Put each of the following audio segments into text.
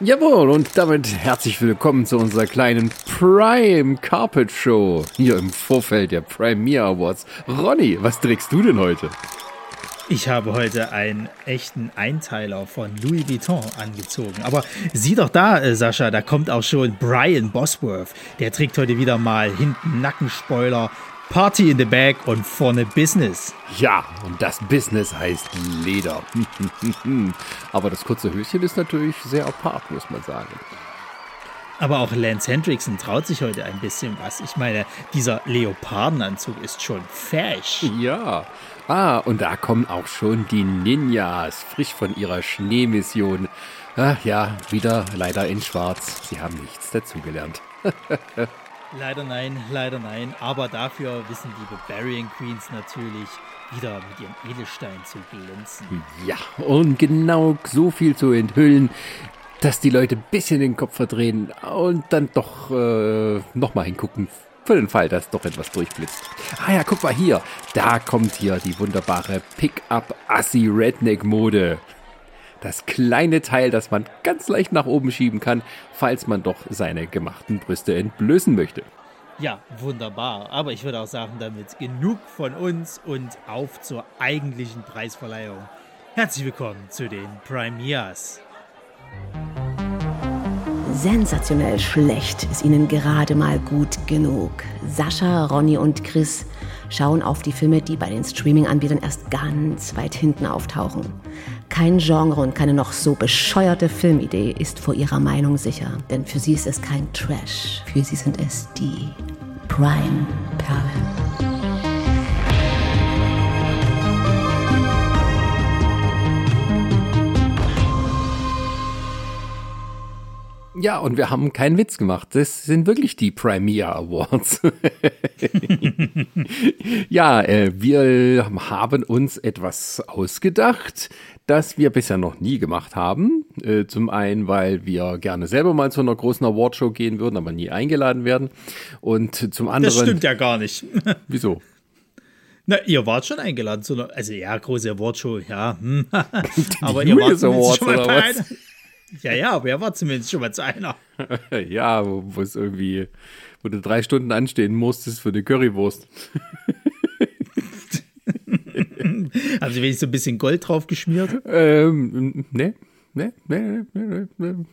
Jawohl, und damit herzlich willkommen zu unserer kleinen Prime Carpet Show hier im Vorfeld der Premiere Awards. Ronny, was trägst du denn heute? Ich habe heute einen echten Einteiler von Louis Vuitton angezogen. Aber sieh doch da, äh, Sascha, da kommt auch schon Brian Bosworth. Der trägt heute wieder mal hinten Nackenspoiler, Party in the Bag und vorne Business. Ja, und das Business heißt Leder. Aber das kurze Höschen ist natürlich sehr apart, muss man sagen. Aber auch Lance Hendrickson traut sich heute ein bisschen was. Ich meine, dieser Leopardenanzug ist schon fesch. Ja. Ah, und da kommen auch schon die Ninjas, frisch von ihrer Schneemission. Ach ja, wieder leider in Schwarz. Sie haben nichts dazugelernt. Leider nein, leider nein. Aber dafür wissen die Barbarian Queens natürlich wieder mit ihrem Edelstein zu glänzen. Ja, und genau so viel zu enthüllen, dass die Leute ein bisschen den Kopf verdrehen und dann doch äh, nochmal hingucken. Für den Fall, dass doch etwas durchblitzt. Ah ja, guck mal hier. Da kommt hier die wunderbare Pickup-Assi-Redneck-Mode das kleine Teil, das man ganz leicht nach oben schieben kann, falls man doch seine gemachten Brüste entblößen möchte. Ja, wunderbar. Aber ich würde auch sagen, damit genug von uns und auf zur eigentlichen Preisverleihung. Herzlich willkommen zu den Premiers. Sensationell schlecht ist ihnen gerade mal gut genug. Sascha, Ronny und Chris schauen auf die Filme, die bei den Streaming-Anbietern erst ganz weit hinten auftauchen. Kein Genre und keine noch so bescheuerte Filmidee ist vor ihrer Meinung sicher, denn für sie ist es kein Trash, für sie sind es die Prime-Perlen. Ja, und wir haben keinen Witz gemacht. Das sind wirklich die Premier Awards. ja, äh, wir haben uns etwas ausgedacht, das wir bisher noch nie gemacht haben. Äh, zum einen, weil wir gerne selber mal zu einer großen Awardshow gehen würden, aber nie eingeladen werden. Und zum anderen. Das stimmt ja gar nicht. wieso? Na, ihr wart schon eingeladen zu einer, also ja, große Awardshow, ja. Hm. aber ihr wart Awards, schon mal oder was? Ja, ja, aber er war zumindest schon mal zu einer. ja, wo, wo es irgendwie, wo du drei Stunden anstehen musstest für eine Currywurst. Haben Sie wenigstens so ein bisschen Gold drauf geschmiert? Ähm, ne. Ne, ne, ne, ne,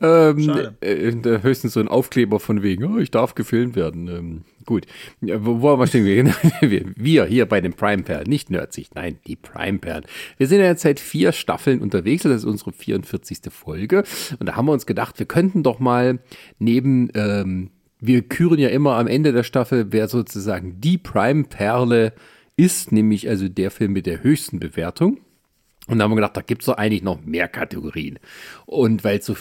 ähm, äh, höchstens so ein Aufkleber von wegen, oh, ich darf gefilmt werden. Ähm, gut, wo, wo wir stehen wir? wir hier bei den Prime Perlen, nicht Nerdsicht, nein, die Prime Perlen. Wir sind ja jetzt seit vier Staffeln unterwegs, das ist unsere 44. Folge und da haben wir uns gedacht, wir könnten doch mal neben, ähm, wir küren ja immer am Ende der Staffel, wer sozusagen die Prime Perle ist, nämlich also der Film mit der höchsten Bewertung. Und da haben wir gedacht, da gibt es doch eigentlich noch mehr Kategorien. Und weil es so,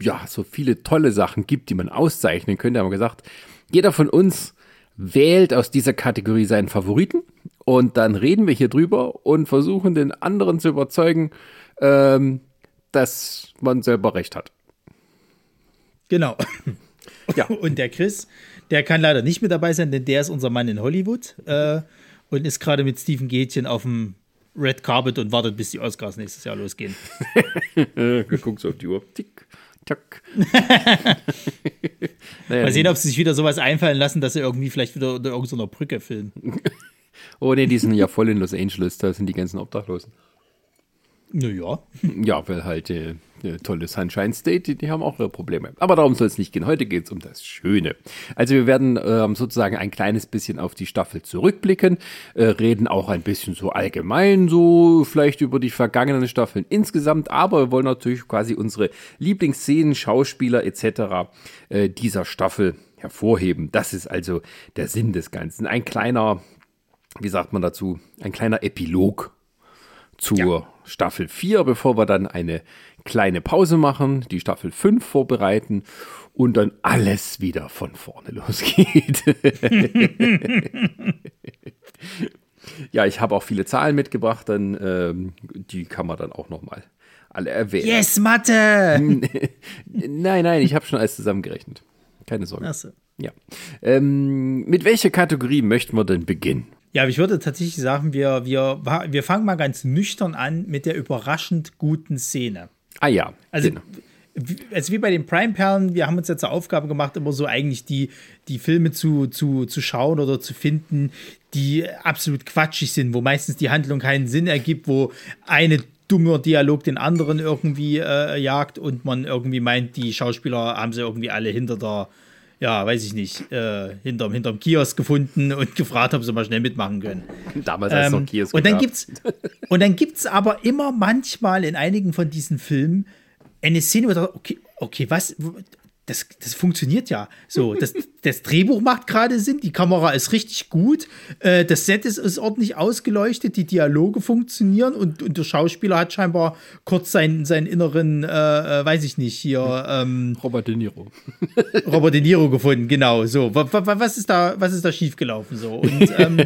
ja, so viele tolle Sachen gibt, die man auszeichnen könnte, haben wir gesagt, jeder von uns wählt aus dieser Kategorie seinen Favoriten und dann reden wir hier drüber und versuchen den anderen zu überzeugen, ähm, dass man selber recht hat. Genau. Ja. Und der Chris, der kann leider nicht mit dabei sein, denn der ist unser Mann in Hollywood äh, und ist gerade mit Steven Gätchen auf dem Red Carpet und wartet, bis die Oscars nächstes Jahr losgehen. Guckst auf die Uhr. Tick, tack. naja, Mal sehen, ob sie sich wieder sowas einfallen lassen, dass sie irgendwie vielleicht wieder unter irgendeiner Brücke filmen. oh ne, die sind ja voll in Los Angeles, da sind die ganzen Obdachlosen. Naja. Ja, weil halt äh, tolle Sunshine State, die, die, haben auch ihre Probleme. Aber darum soll es nicht gehen. Heute geht es um das Schöne. Also wir werden ähm, sozusagen ein kleines bisschen auf die Staffel zurückblicken, äh, reden auch ein bisschen so allgemein, so vielleicht über die vergangenen Staffeln insgesamt, aber wir wollen natürlich quasi unsere Lieblingsszenen, Schauspieler etc. Äh, dieser Staffel hervorheben. Das ist also der Sinn des Ganzen. Ein kleiner, wie sagt man dazu, ein kleiner Epilog zur ja. Staffel 4, bevor wir dann eine kleine Pause machen, die Staffel 5 vorbereiten und dann alles wieder von vorne losgeht. ja, ich habe auch viele Zahlen mitgebracht, dann ähm, die kann man dann auch noch mal alle erwähnen. Yes, Mathe! nein, nein, ich habe schon alles zusammengerechnet. Keine Sorge. Ach so. Ja. Ähm, mit welcher Kategorie möchten wir denn beginnen? Ja, ich würde tatsächlich sagen, wir, wir, wir fangen mal ganz nüchtern an mit der überraschend guten Szene. Ah ja. Also genau. also wie bei den Prime-Perlen, wir haben uns jetzt zur Aufgabe gemacht, immer so eigentlich die, die Filme zu, zu, zu schauen oder zu finden, die absolut quatschig sind, wo meistens die Handlung keinen Sinn ergibt, wo eine dummer Dialog den anderen irgendwie äh, jagt und man irgendwie meint, die Schauspieler haben sie irgendwie alle hinter der, ja, weiß ich nicht, äh, hinterm, hinterm Kiosk gefunden und gefragt, ob sie mal schnell mitmachen können. Damals als ähm, noch Kiosk. Und dann gibt's und dann gibt's aber immer manchmal in einigen von diesen Filmen eine Szene, wo du okay, okay, was, das, das funktioniert ja. So, das, das Drehbuch macht gerade Sinn, die Kamera ist richtig gut, äh, das Set ist, ist ordentlich ausgeleuchtet, die Dialoge funktionieren und, und der Schauspieler hat scheinbar kurz seinen, seinen inneren, äh, äh weiß ich nicht, hier. Ähm, Robert De Niro. Robert De Niro gefunden, genau. So, was ist da, was ist da schiefgelaufen? So, und. Ähm,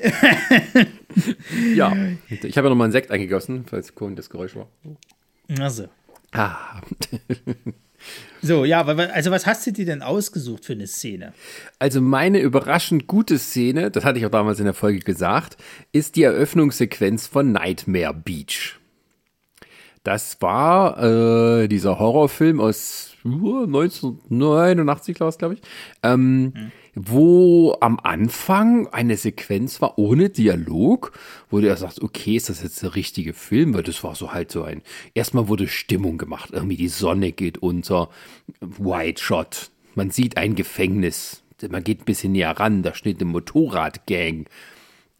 ja, ich habe ja noch mal einen Sekt eingegossen, falls das Geräusch war. Also. Ah. So, ja, also was hast du dir denn ausgesucht für eine Szene? Also meine überraschend gute Szene, das hatte ich auch damals in der Folge gesagt, ist die Eröffnungssequenz von Nightmare Beach. Das war äh, dieser Horrorfilm aus uh, 1989, glaube ich, ähm, hm wo am Anfang eine Sequenz war ohne Dialog, wo du ja sagst, okay, ist das jetzt der richtige Film? Weil das war so halt so ein, erstmal wurde Stimmung gemacht, irgendwie die Sonne geht unter, White Shot, man sieht ein Gefängnis, man geht ein bisschen näher ran, da steht eine Motorradgang,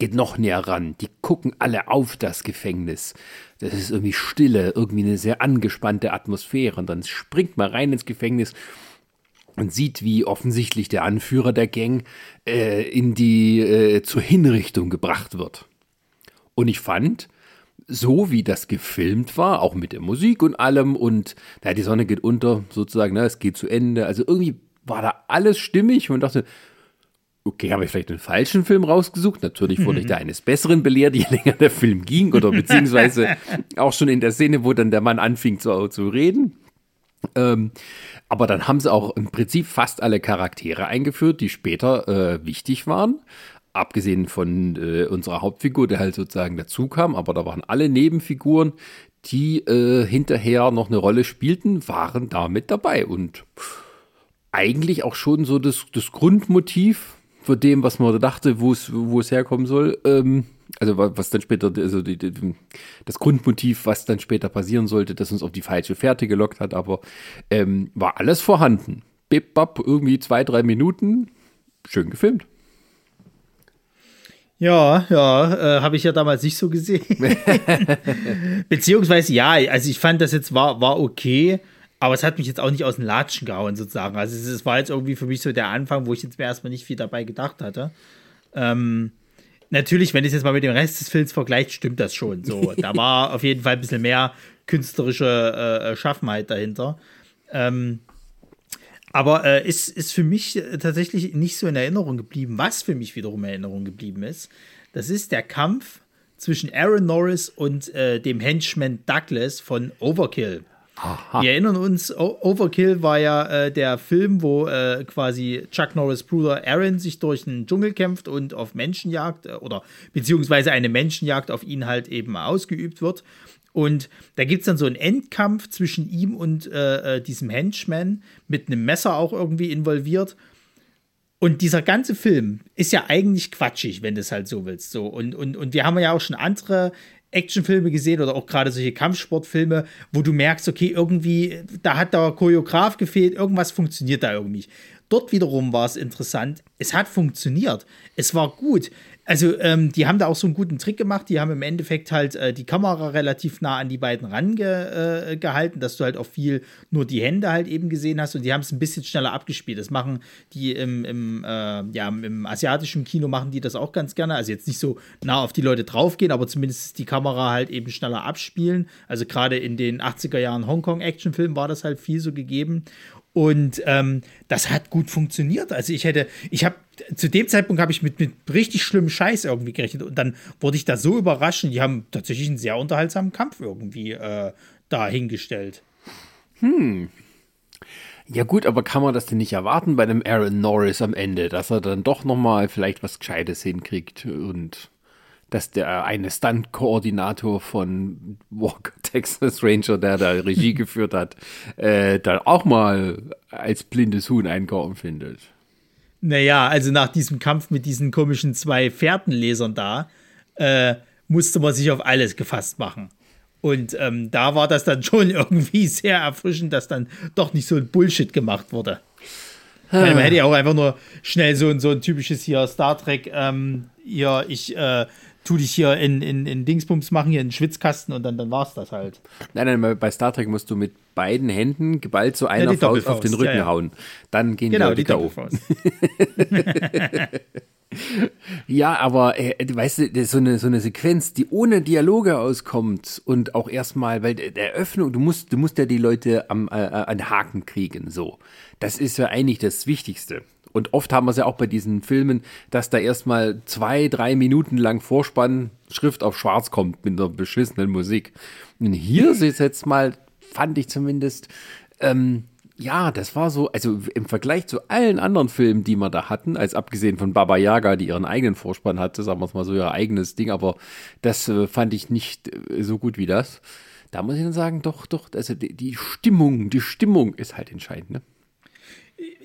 geht noch näher ran, die gucken alle auf das Gefängnis. Das ist irgendwie Stille, irgendwie eine sehr angespannte Atmosphäre und dann springt man rein ins Gefängnis und sieht, wie offensichtlich der Anführer der Gang äh, in die äh, zur Hinrichtung gebracht wird. Und ich fand, so wie das gefilmt war, auch mit der Musik und allem und na, die Sonne geht unter, sozusagen, ne, es geht zu Ende. Also irgendwie war da alles stimmig und dachte, okay, habe ich vielleicht einen falschen Film rausgesucht? Natürlich wurde mhm. ich da eines Besseren belehrt, je länger der Film ging oder beziehungsweise auch schon in der Szene, wo dann der Mann anfing zu, zu reden. Ähm, aber dann haben sie auch im Prinzip fast alle Charaktere eingeführt, die später äh, wichtig waren. Abgesehen von äh, unserer Hauptfigur, der halt sozusagen dazu kam, aber da waren alle Nebenfiguren, die äh, hinterher noch eine Rolle spielten, waren da mit dabei. Und eigentlich auch schon so das, das Grundmotiv für dem, was man dachte, wo es, wo es herkommen soll. Ähm, also was dann später, also die, die, das Grundmotiv, was dann später passieren sollte, das uns auf die falsche Fährte gelockt hat, aber ähm, war alles vorhanden. Bip, bap, irgendwie zwei, drei Minuten, schön gefilmt. Ja, ja, äh, habe ich ja damals nicht so gesehen. Beziehungsweise ja, also ich fand das jetzt war, war okay, aber es hat mich jetzt auch nicht aus den Latschen gehauen sozusagen. Also es, es war jetzt irgendwie für mich so der Anfang, wo ich jetzt mir erstmal nicht viel dabei gedacht hatte. Ähm, natürlich, wenn ich es jetzt mal mit dem Rest des Films vergleicht, stimmt das schon. So, da war auf jeden Fall ein bisschen mehr künstlerische äh, Schaffenheit dahinter. Ähm, aber äh, ist, ist für mich äh, tatsächlich nicht so in Erinnerung geblieben. Was für mich wiederum in Erinnerung geblieben ist, das ist der Kampf zwischen Aaron Norris und äh, dem Henchman Douglas von Overkill. Aha. Wir erinnern uns, Overkill war ja äh, der Film, wo äh, quasi Chuck Norris Bruder Aaron sich durch den Dschungel kämpft und auf Menschenjagd äh, oder beziehungsweise eine Menschenjagd auf ihn halt eben ausgeübt wird. Und da gibt es dann so einen Endkampf zwischen ihm und äh, äh, diesem Henchman mit einem Messer auch irgendwie involviert. Und dieser ganze Film ist ja eigentlich quatschig, wenn du es halt so willst. So. Und, und, und wir haben ja auch schon andere Actionfilme gesehen oder auch gerade solche Kampfsportfilme, wo du merkst, okay, irgendwie, da hat der Choreograf gefehlt, irgendwas funktioniert da irgendwie. Dort wiederum war es interessant, es hat funktioniert, es war gut. Also, ähm, die haben da auch so einen guten Trick gemacht. Die haben im Endeffekt halt äh, die Kamera relativ nah an die beiden rangehalten, äh, dass du halt auch viel nur die Hände halt eben gesehen hast und die haben es ein bisschen schneller abgespielt. Das machen die im, im, äh, ja, im asiatischen Kino machen die das auch ganz gerne. Also jetzt nicht so nah auf die Leute draufgehen, aber zumindest die Kamera halt eben schneller abspielen. Also gerade in den 80er Jahren Hongkong-Actionfilmen war das halt viel so gegeben. Und ähm, das hat gut funktioniert. Also ich hätte, ich habe zu dem Zeitpunkt habe ich mit, mit richtig schlimmem Scheiß irgendwie gerechnet und dann wurde ich da so überrascht. Die haben tatsächlich einen sehr unterhaltsamen Kampf irgendwie äh, dahingestellt. Hm. Ja gut, aber kann man das denn nicht erwarten bei dem Aaron Norris am Ende, dass er dann doch noch mal vielleicht was Gescheites hinkriegt und dass der eine Stunt-Koordinator von Walker Texas Ranger, der da Regie geführt hat, äh, dann auch mal als blindes Huhn einkorn findet. Naja, also nach diesem Kampf mit diesen komischen zwei Fährtenlesern da, äh, musste man sich auf alles gefasst machen. Und ähm, da war das dann schon irgendwie sehr erfrischend, dass dann doch nicht so ein Bullshit gemacht wurde. Man hätte ja auch einfach nur schnell so, so ein typisches hier Star Trek, ähm, hier, ich äh, tu dich hier in, in, in Dingsbums machen, hier in den Schwitzkasten und dann, dann es das halt. Nein, nein, bei Star Trek musst du mit beiden Händen geballt zu einer ja, Faust auf den Rücken ja, ja. hauen. Dann gehen genau, die Leute die auf. ja, aber äh, weißt du, so eine, so eine Sequenz, die ohne Dialoge auskommt und auch erstmal, weil der Öffnung, du musst, du musst ja die Leute am, äh, an Haken kriegen, so. Das ist ja eigentlich das Wichtigste. Und oft haben wir es ja auch bei diesen Filmen, dass da erstmal zwei, drei Minuten lang Vorspann Schrift auf Schwarz kommt mit einer beschissenen Musik. Und hier ist es jetzt mal, fand ich zumindest, ähm, ja, das war so, also im Vergleich zu allen anderen Filmen, die wir da hatten, als abgesehen von Baba Yaga, die ihren eigenen Vorspann hatte, sagen wir es mal so, ihr eigenes Ding, aber das äh, fand ich nicht äh, so gut wie das. Da muss ich dann sagen, doch, doch, also die, die Stimmung, die Stimmung ist halt entscheidend, ne?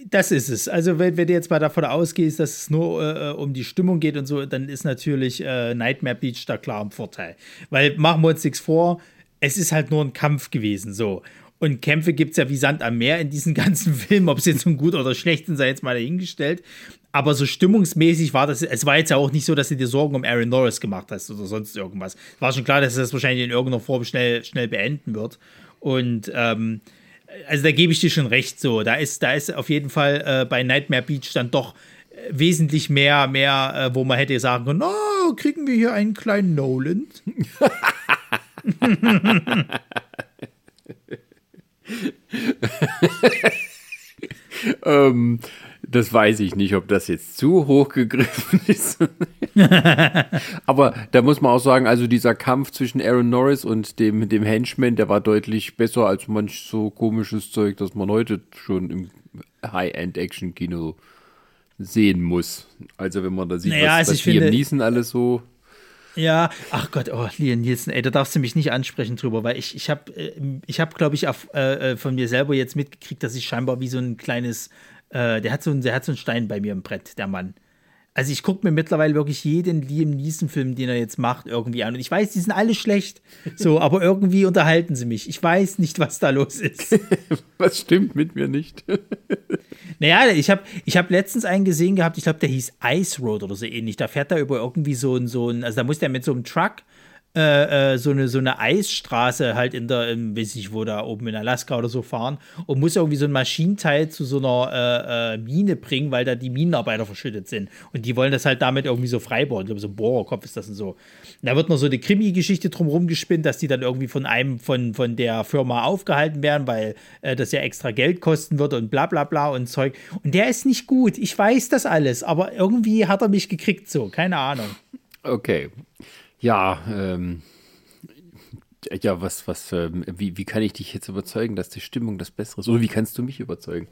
Das ist es. Also, wenn, wenn du jetzt mal davon ausgehst, dass es nur äh, um die Stimmung geht und so, dann ist natürlich äh, Nightmare Beach da klar im Vorteil. Weil machen wir uns nichts vor, es ist halt nur ein Kampf gewesen, so. Und Kämpfe gibt es ja wie Sand am Meer in diesen ganzen Filmen, ob sie jetzt nun gut oder schlecht sind, sei jetzt mal dahingestellt. Aber so stimmungsmäßig war das, es war jetzt ja auch nicht so, dass du dir Sorgen um Aaron Norris gemacht hast oder sonst irgendwas. War schon klar, dass das wahrscheinlich in irgendeiner Form schnell, schnell beenden wird. Und ähm, also da gebe ich dir schon recht, so. Da ist, da ist auf jeden Fall äh, bei Nightmare Beach dann doch äh, wesentlich mehr, mehr, äh, wo man hätte sagen können, oh, kriegen wir hier einen kleinen Nolan. ähm, das weiß ich nicht, ob das jetzt zu hoch gegriffen ist. Aber da muss man auch sagen, also dieser Kampf zwischen Aaron Norris und dem, dem Henchman, der war deutlich besser als manch so komisches Zeug, das man heute schon im High-End-Action-Kino sehen muss. Also wenn man da sieht, naja, was, also was Liam Neeson alles so ja, ach Gott, oh, Liam Nielsen, ey, da darfst du mich nicht ansprechen drüber, weil ich, ich habe, äh, ich hab, glaube ich, auf, äh, äh, von mir selber jetzt mitgekriegt, dass ich scheinbar wie so ein kleines, äh, der hat so ein, der hat so einen Stein bei mir im Brett, der Mann. Also ich gucke mir mittlerweile wirklich jeden Liam Neeson-Film, den er jetzt macht, irgendwie an. Und ich weiß, die sind alle schlecht. So, aber irgendwie unterhalten sie mich. Ich weiß nicht, was da los ist. was stimmt mit mir nicht? naja, ich habe ich hab letztens einen gesehen gehabt, ich glaube, der hieß Ice Road oder so ähnlich. Da fährt er über irgendwie so ein, so ein, also da muss der mit so einem Truck äh, äh, so, eine, so eine Eisstraße halt in der, in, weiß ich wo, da oben in Alaska oder so fahren und muss irgendwie so ein Maschinenteil zu so einer äh, äh, Mine bringen, weil da die Minenarbeiter verschüttet sind. Und die wollen das halt damit irgendwie so freibauen. Ich glaube, so ein Bohrerkopf ist das und so. Und da wird noch so eine Krimi-Geschichte drumherum gespinnt, dass die dann irgendwie von einem von, von der Firma aufgehalten werden, weil äh, das ja extra Geld kosten wird und bla bla bla und Zeug. Und der ist nicht gut. Ich weiß das alles, aber irgendwie hat er mich gekriegt so. Keine Ahnung. Okay. Ja, ähm, ja, was, was, ähm, wie, wie kann ich dich jetzt überzeugen, dass die Stimmung das Bessere ist? Oder wie kannst du mich überzeugen?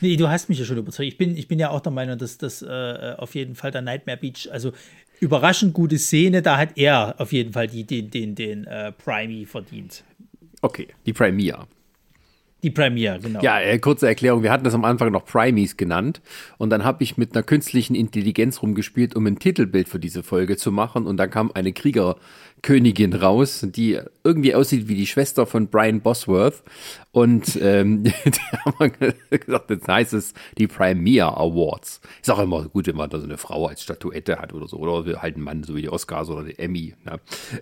Nee, du hast mich ja schon überzeugt. Ich bin, ich bin ja auch der Meinung, dass das äh, auf jeden Fall der Nightmare Beach, also überraschend gute Szene, da hat er auf jeden Fall die, den, den, den äh, Primey verdient. Okay, die Primea. Die Premiere, genau. Ja, äh, kurze Erklärung. Wir hatten das am Anfang noch Primies genannt. Und dann habe ich mit einer künstlichen Intelligenz rumgespielt, um ein Titelbild für diese Folge zu machen. Und dann kam eine Kriegerkönigin raus, die irgendwie aussieht wie die Schwester von Brian Bosworth. Und ähm, die haben gesagt, jetzt heißt es die Premiere Awards. Ist auch immer gut, wenn man da so eine Frau als Statuette hat oder so. Oder halt ein Mann, so wie die Oscars oder die Emmy. Ne?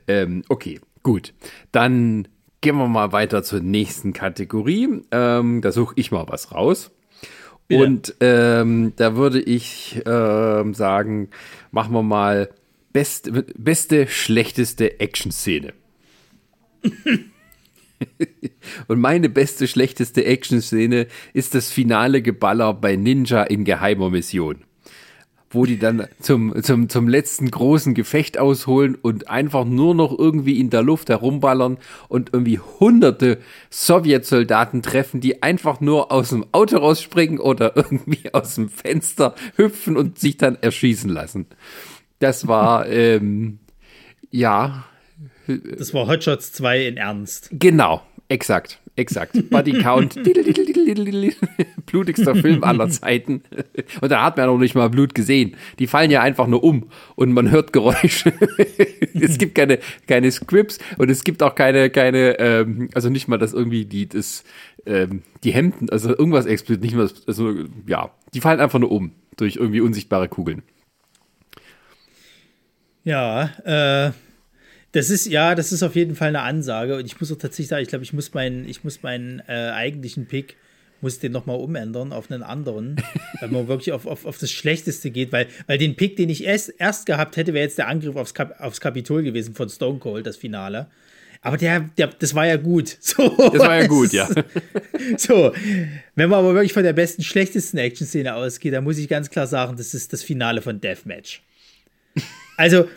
Ähm, okay, gut. Dann gehen wir mal weiter zur nächsten Kategorie. Ähm, da suche ich mal was raus. Bitte. Und ähm, da würde ich ähm, sagen, machen wir mal best, beste, schlechteste Action-Szene. Und meine beste, schlechteste Action-Szene ist das finale Geballer bei Ninja in geheimer Mission wo die dann zum, zum, zum letzten großen Gefecht ausholen und einfach nur noch irgendwie in der Luft herumballern und irgendwie hunderte Sowjetsoldaten treffen, die einfach nur aus dem Auto rausspringen oder irgendwie aus dem Fenster hüpfen und sich dann erschießen lassen. Das war, ähm, Ja. Das war Hotshots 2 in Ernst. Genau, exakt. Exakt. Body Count. Blutigster Film aller Zeiten. Und da hat man ja noch nicht mal Blut gesehen. Die fallen ja einfach nur um und man hört Geräusche. es gibt keine, keine Scripts und es gibt auch keine, keine, ähm, also nicht mal, dass irgendwie die, das, ähm, die Hemden, also irgendwas explodiert, nicht mal, also ja, die fallen einfach nur um durch irgendwie unsichtbare Kugeln. Ja, äh, das ist, ja, das ist auf jeden Fall eine Ansage. Und ich muss auch tatsächlich sagen, ich glaube, ich muss meinen, ich muss meinen äh, eigentlichen Pick, muss den nochmal umändern auf einen anderen, weil man wirklich auf, auf, auf das Schlechteste geht, weil, weil den Pick, den ich erst, erst gehabt hätte, wäre jetzt der Angriff aufs, Kap aufs Kapitol gewesen von Stone Cold, das Finale. Aber der, der, das war ja gut. So, das war ja gut, ja. So, wenn man aber wirklich von der besten, schlechtesten Action-Szene ausgeht, dann muss ich ganz klar sagen, das ist das Finale von Deathmatch. Also,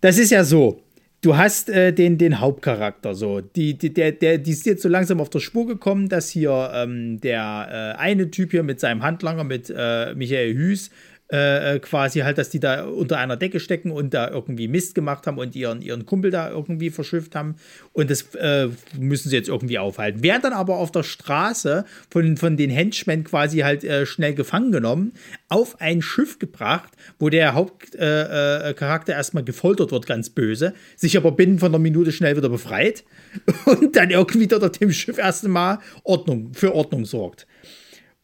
das ist ja so du hast äh, den, den Hauptcharakter so. Die, die, der, der, die ist jetzt so langsam auf der Spur gekommen, dass hier ähm, der äh, eine Typ hier mit seinem Handlanger, mit äh, Michael Hüß, äh, äh, quasi halt, dass die da unter einer Decke stecken und da irgendwie Mist gemacht haben und ihren, ihren Kumpel da irgendwie verschifft haben. Und das äh, müssen sie jetzt irgendwie aufhalten. Werden dann aber auf der Straße von, von den Henchmen quasi halt äh, schnell gefangen genommen, auf ein Schiff gebracht, wo der Hauptcharakter äh, erstmal gefoltert wird, ganz böse, sich aber binnen von einer Minute schnell wieder befreit und dann irgendwie dort auf dem Schiff erst einmal Ordnung, für Ordnung sorgt.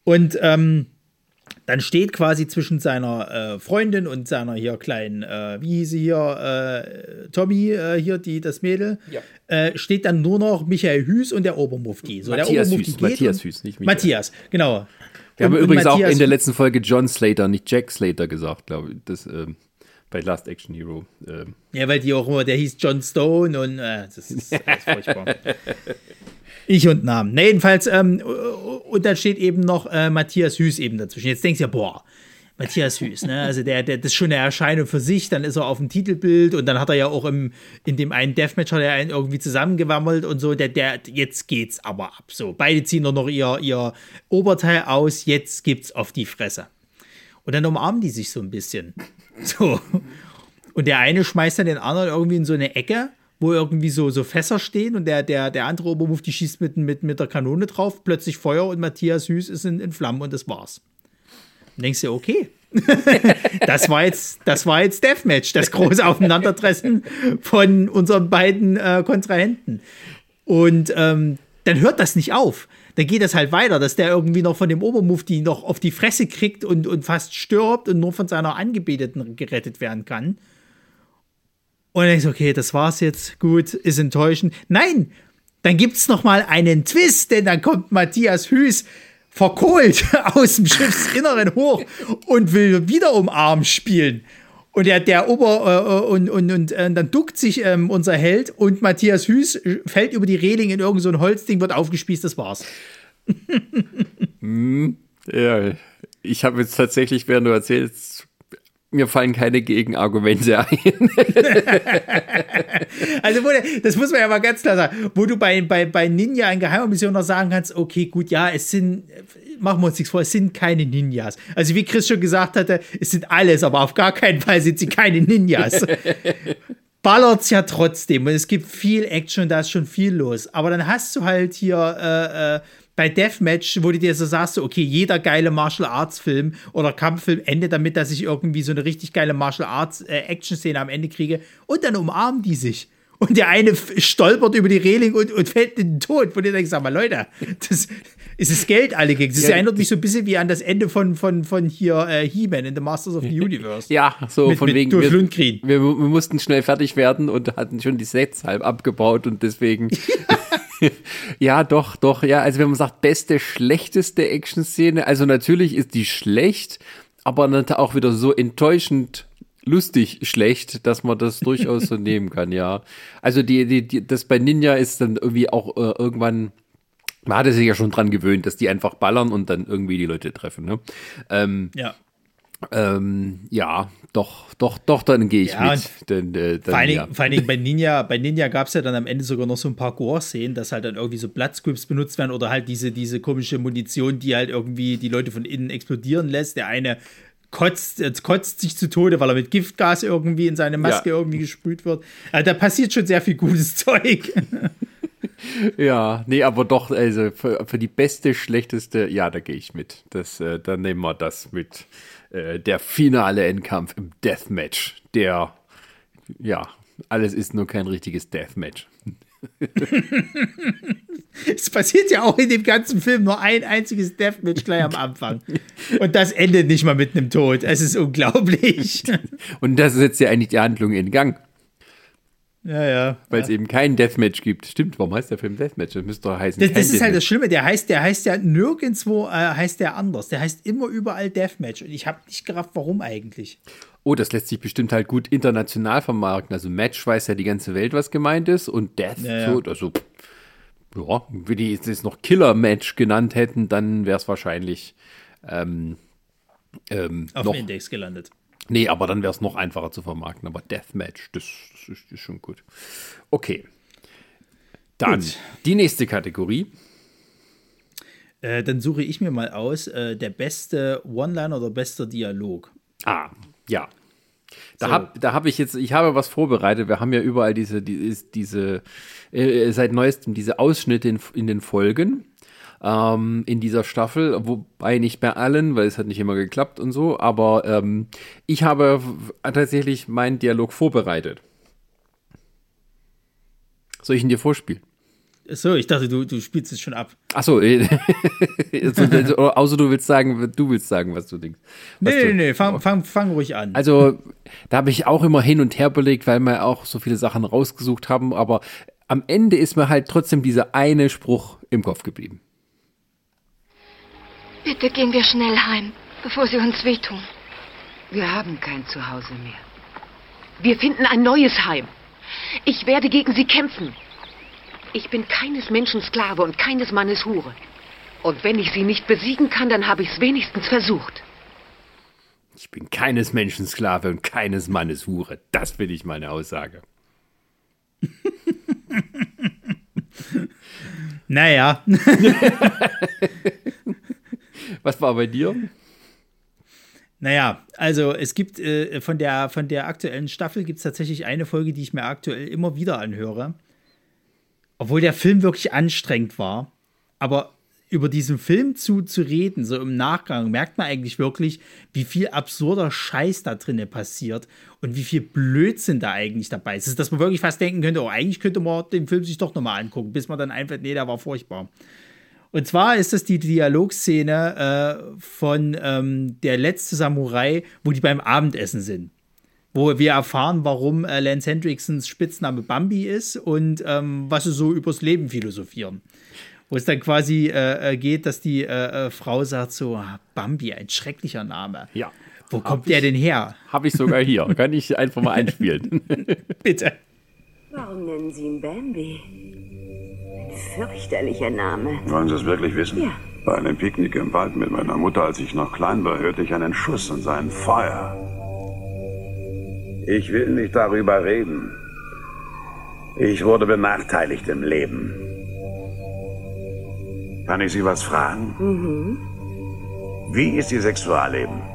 Und ähm, dann steht quasi zwischen seiner äh, Freundin und seiner hier kleinen, äh, wie hieß sie hier, äh, Tommy, äh, hier, die, das Mädel, ja. Äh, steht dann nur noch Michael Hüß und der Obermufti. So, Matthias der Obermufti Hüß, Matthias Hüß, nicht Michael. Matthias, genau. Wir und, haben übrigens Matthias auch in der letzten Folge John Slater, nicht Jack Slater gesagt, glaube ich. Das, ähm, bei Last Action Hero. Ähm. Ja, weil die auch immer, der hieß John Stone und äh, das ist alles furchtbar. Ich und Namen. Ne, jedenfalls, ähm, und dann steht eben noch äh, Matthias Hüß eben dazwischen. Jetzt denkst du ja, boah, Matthias Hüß, ne? Also der, der, das ist schon eine Erscheinung für sich, dann ist er auf dem Titelbild und dann hat er ja auch im, in dem einen Deathmatch hat er einen irgendwie zusammengewammelt und so, der, der, jetzt geht's aber ab. So, beide ziehen nur noch ihr, ihr Oberteil aus, jetzt gibt's auf die Fresse. Und dann umarmen die sich so ein bisschen. So. Und der eine schmeißt dann den anderen irgendwie in so eine Ecke wo irgendwie so, so Fässer stehen und der, der, der andere Obermufti schießt mit, mit, mit der Kanone drauf, plötzlich Feuer und Matthias Hüß ist in, in Flammen und das war's. Und denkst du, okay. das war jetzt, das war jetzt Deathmatch, das große Aufeinandertreffen von unseren beiden äh, Kontrahenten. Und ähm, dann hört das nicht auf. Dann geht das halt weiter, dass der irgendwie noch von dem Obermufti noch auf die Fresse kriegt und, und fast stirbt und nur von seiner Angebeteten gerettet werden kann. Und denkst du, okay, das war's jetzt, gut, ist enttäuschend. Nein, dann gibt's noch mal einen Twist, denn dann kommt Matthias Hüß verkohlt aus dem Schiffsinneren hoch und will wieder um Arm spielen. Und der, der Ober äh, und, und, und äh, dann duckt sich ähm, unser Held und Matthias Hüß fällt über die Reling in irgendein so Holzding, wird aufgespießt, das war's. hm, ja, ich habe jetzt tatsächlich, während du erzählst, mir fallen keine Gegenargumente ein. also, das muss man ja mal ganz klar sagen, wo du bei, bei, bei Ninja in geheimer Mission noch sagen kannst, okay, gut, ja, es sind, machen wir uns nichts vor, es sind keine Ninjas. Also, wie Chris schon gesagt hatte, es sind alles, aber auf gar keinen Fall sind sie keine Ninjas. ballert's ja trotzdem und es gibt viel Action da ist schon viel los. Aber dann hast du halt hier äh, äh, bei Deathmatch, wo du dir so sagst, okay, jeder geile Martial Arts Film oder Kampffilm endet damit, dass ich irgendwie so eine richtig geile Martial Arts äh, Action Szene am Ende kriege und dann umarmen die sich. Und der eine stolpert über die Reling und, und fällt in den Tod. Wo du denkst, sag mal, Leute, das ist das Geld alle gegen. Das ja, erinnert mich so ein bisschen wie an das Ende von, von, von hier äh, He-Man in The Masters of the Universe. Ja, so mit, von mit wegen. Wir, wir, wir, mussten schnell fertig werden und hatten schon die Sets halb abgebaut und deswegen. ja, doch, doch, ja. Also wenn man sagt, beste, schlechteste Action-Szene, also natürlich ist die schlecht, aber dann auch wieder so enttäuschend lustig schlecht, dass man das durchaus so nehmen kann, ja. Also die, die, die, das bei Ninja ist dann irgendwie auch äh, irgendwann, man hatte sich ja schon dran gewöhnt, dass die einfach ballern und dann irgendwie die Leute treffen, ne? Ähm, ja. Ähm, ja, doch, doch, doch, dann gehe ich ja, mit. Denn, äh, dann, vor, allen ja. vor allen Dingen bei Ninja, bei Ninja gab es ja dann am Ende sogar noch so ein paar Gore-Szenen, dass halt dann irgendwie so Platzclips benutzt werden oder halt diese, diese komische Munition, die halt irgendwie die Leute von innen explodieren lässt. Der eine kotzt, jetzt kotzt sich zu Tode, weil er mit Giftgas irgendwie in seine Maske ja. irgendwie gesprüht wird. Also da passiert schon sehr viel gutes Zeug. ja, nee, aber doch, also für, für, die beste, schlechteste, ja, da gehe ich mit. Das, äh, dann nehmen wir das mit. Äh, der finale Endkampf im Deathmatch. Der, ja, alles ist nur kein richtiges Deathmatch. es passiert ja auch in dem ganzen Film nur ein einziges Deathmatch gleich am Anfang. Und das endet nicht mal mit einem Tod. Es ist unglaublich. Und das setzt ja eigentlich die Handlung in Gang. Ja, ja. Weil es ja. eben kein Deathmatch gibt. Stimmt, warum heißt der Film Deathmatch? Das müsste doch heißen. Das, das ist halt das Schlimme. Der heißt, der heißt ja nirgendwo, äh, heißt der anders. Der heißt immer überall Deathmatch. Und ich habe nicht gerafft, warum eigentlich. Oh, das lässt sich bestimmt halt gut international vermarkten. Also Match weiß ja die ganze Welt, was gemeint ist. Und Death, ja, so, also, ja, wenn die jetzt noch Killer-Match genannt hätten, dann wäre es wahrscheinlich ähm, ähm, auf dem Index gelandet. Nee, aber dann wäre es noch einfacher zu vermarkten. Aber Deathmatch, das, das ist, ist, schon gut. Okay. Dann gut. die nächste Kategorie. Äh, dann suche ich mir mal aus, äh, der beste One-Liner oder bester Dialog. Ah, ja. Da so. habe da hab ich jetzt, ich habe was vorbereitet. Wir haben ja überall diese, die, diese, äh, seit neuestem diese Ausschnitte in, in den Folgen ähm, in dieser Staffel, wobei nicht bei allen, weil es hat nicht immer geklappt und so, aber ähm, ich habe tatsächlich meinen Dialog vorbereitet. Soll ich ihn dir vorspielen? So, ich dachte, du, du spielst es schon ab. Achso, äh, außer du willst sagen, du willst sagen, was du denkst. Was nee, du, nee, nee, fang, fang, fang ruhig an. Also, da habe ich auch immer hin und her belegt, weil wir auch so viele Sachen rausgesucht haben, aber am Ende ist mir halt trotzdem dieser eine Spruch im Kopf geblieben. Bitte gehen wir schnell heim, bevor sie uns wehtun. Wir haben kein Zuhause mehr. Wir finden ein neues Heim. Ich werde gegen sie kämpfen. Ich bin keines Menschen Sklave und keines Mannes Hure. Und wenn ich sie nicht besiegen kann, dann habe ich es wenigstens versucht. Ich bin keines Menschen Sklave und keines Mannes Hure. Das bin ich meine Aussage. naja. Was war bei dir? Naja, also es gibt äh, von, der, von der aktuellen Staffel gibt es tatsächlich eine Folge, die ich mir aktuell immer wieder anhöre. Obwohl der Film wirklich anstrengend war. Aber über diesen Film zu, zu reden, so im Nachgang, merkt man eigentlich wirklich, wie viel absurder Scheiß da drinnen passiert und wie viel Blödsinn da eigentlich dabei ist. Dass man wirklich fast denken könnte, oh, eigentlich könnte man den Film sich doch nochmal angucken, bis man dann einfach, nee, der war furchtbar. Und zwar ist das die Dialogszene äh, von ähm, Der letzte Samurai, wo die beim Abendessen sind. Wo wir erfahren, warum äh, Lance Hendricksons Spitzname Bambi ist und ähm, was sie so übers Leben philosophieren. Wo es dann quasi äh, äh geht, dass die äh, äh, Frau sagt so, ah, Bambi, ein schrecklicher Name. Ja. Wo kommt der denn her? Habe ich sogar hier. Kann ich einfach mal einspielen. Bitte. Warum nennen Sie ihn Bambi? Fürchterlicher Name. Wollen Sie es wirklich wissen? Ja. Bei einem Picknick im Wald mit meiner Mutter, als ich noch klein war, hörte ich einen Schuss und sah ein Feuer. Ich will nicht darüber reden. Ich wurde benachteiligt im Leben. Kann ich Sie was fragen? Mhm. Wie ist Ihr Sexualleben?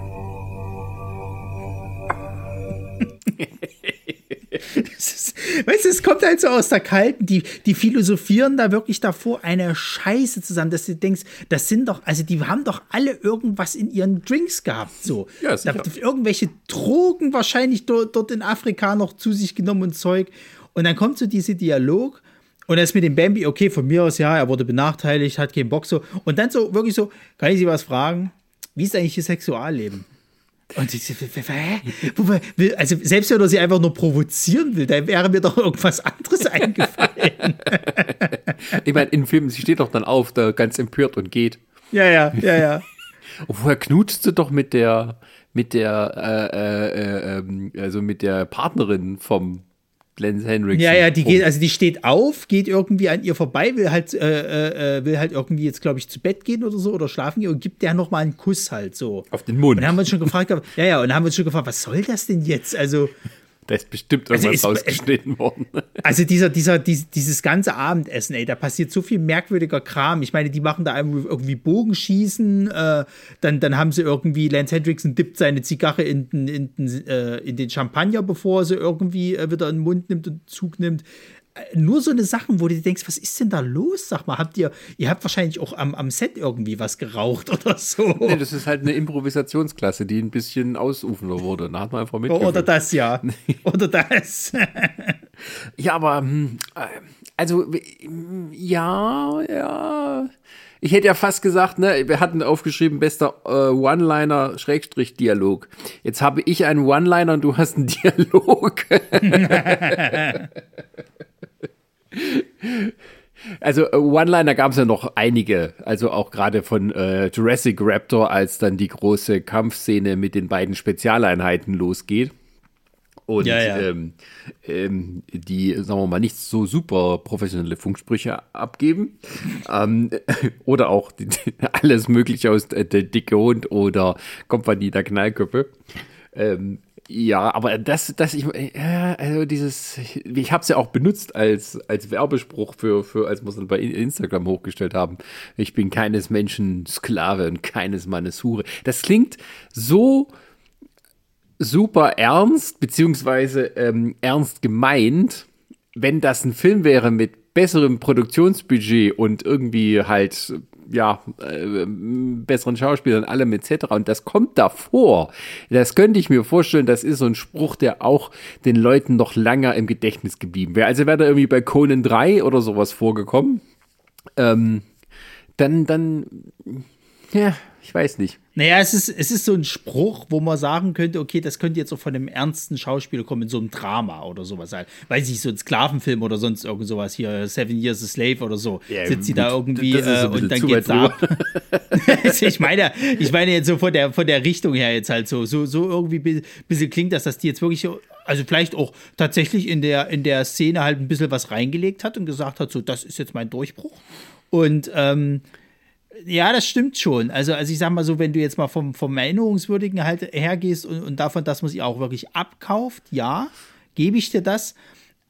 Weißt du, es kommt halt so aus der Kalten, die, die philosophieren da wirklich davor eine Scheiße zusammen, dass du denkst, das sind doch, also die haben doch alle irgendwas in ihren Drinks gehabt, so. Ja, da, irgendwelche Drogen wahrscheinlich dort, dort in Afrika noch zu sich genommen und Zeug. Und dann kommt so dieser Dialog und das mit dem Bambi, okay, von mir aus, ja, er wurde benachteiligt, hat keinen Bock so. Und dann so wirklich so, kann ich Sie was fragen? Wie ist eigentlich Ihr Sexualleben? Und ich, hä? Also selbst wenn er sie einfach nur provozieren will, dann wäre mir doch irgendwas anderes eingefallen. ich meine, in Filmen, sie steht doch dann auf, da ganz empört und geht. Ja, ja, ja, ja. Und vorher knutscht sie doch mit der, mit der, äh, äh, äh, also mit der Partnerin vom Lance Henriksen. Ja, ja, die geht, also die steht auf, geht irgendwie an ihr vorbei, will halt, äh, äh, will halt irgendwie jetzt, glaube ich, zu Bett gehen oder so oder schlafen gehen und gibt der nochmal einen Kuss halt so. Auf den Mund. Und dann haben wir uns schon gefragt, ja, ja, und dann haben wir uns schon gefragt, was soll das denn jetzt? Also. Da ist bestimmt irgendwas also rausgeschnitten worden. Also dieser, dieser, dies, dieses ganze Abendessen, ey, da passiert so viel merkwürdiger Kram. Ich meine, die machen da irgendwie Bogenschießen, äh, dann, dann haben sie irgendwie, Lance Hendrickson dippt seine Zigarre in, in, in, äh, in den Champagner, bevor er sie irgendwie äh, wieder in den Mund nimmt und Zug nimmt nur so eine Sachen, wo du denkst, was ist denn da los? Sag mal, habt ihr, ihr habt wahrscheinlich auch am, am Set irgendwie was geraucht oder so. Nee, das ist halt eine Improvisationsklasse, die ein bisschen ausufernder wurde. Da hat man einfach mit. Oder das, ja. oder das. ja, aber, hm, äh, also, ja, ja. Ich hätte ja fast gesagt, ne, wir hatten aufgeschrieben, bester äh, One-Liner Schrägstrich Dialog. Jetzt habe ich einen One-Liner und du hast einen Dialog. Also äh, One-Liner gab es ja noch einige, also auch gerade von äh, Jurassic Raptor, als dann die große Kampfszene mit den beiden Spezialeinheiten losgeht. Und ja, ja. Ähm, ähm, die, sagen wir mal, nicht so super professionelle Funksprüche abgeben. ähm, oder auch die, alles Mögliche aus der, der dicke Hund oder Kompanie der Knallköpfe. Ähm, ja, aber das, das, ich, ja, also dieses, ich habe es ja auch benutzt als, als Werbespruch für, für, als wir es bei Instagram hochgestellt haben. Ich bin keines Menschen Sklave und keines Mannes Hure. Das klingt so super ernst, beziehungsweise ähm, ernst gemeint, wenn das ein Film wäre mit besserem Produktionsbudget und irgendwie halt ja, äh, besseren Schauspielern, allem etc. Und das kommt davor. Das könnte ich mir vorstellen, das ist so ein Spruch, der auch den Leuten noch länger im Gedächtnis geblieben wäre. Also wäre da irgendwie bei Conan 3 oder sowas vorgekommen. Ähm, dann, dann, ja, ich weiß nicht. Naja, es ist, es ist so ein Spruch, wo man sagen könnte, okay, das könnte jetzt auch von einem ernsten Schauspieler kommen, in so einem Drama oder sowas halt. Weiß ich, so ein Sklavenfilm oder sonst irgend sowas hier, Seven Years a Slave oder so. Ja, sitzt sie da irgendwie äh, und dann geht's ab. ich meine, ich meine jetzt so von der, von der Richtung her jetzt halt so, so, so irgendwie ein bisschen klingt das, dass die jetzt wirklich, also vielleicht auch tatsächlich in der, in der Szene halt ein bisschen was reingelegt hat und gesagt hat, so, das ist jetzt mein Durchbruch. Und, ähm, ja, das stimmt schon. Also, also ich sag mal so, wenn du jetzt mal vom, vom Erinnerungswürdigen halt hergehst und, und davon, dass man sich auch wirklich abkauft, ja, gebe ich dir das.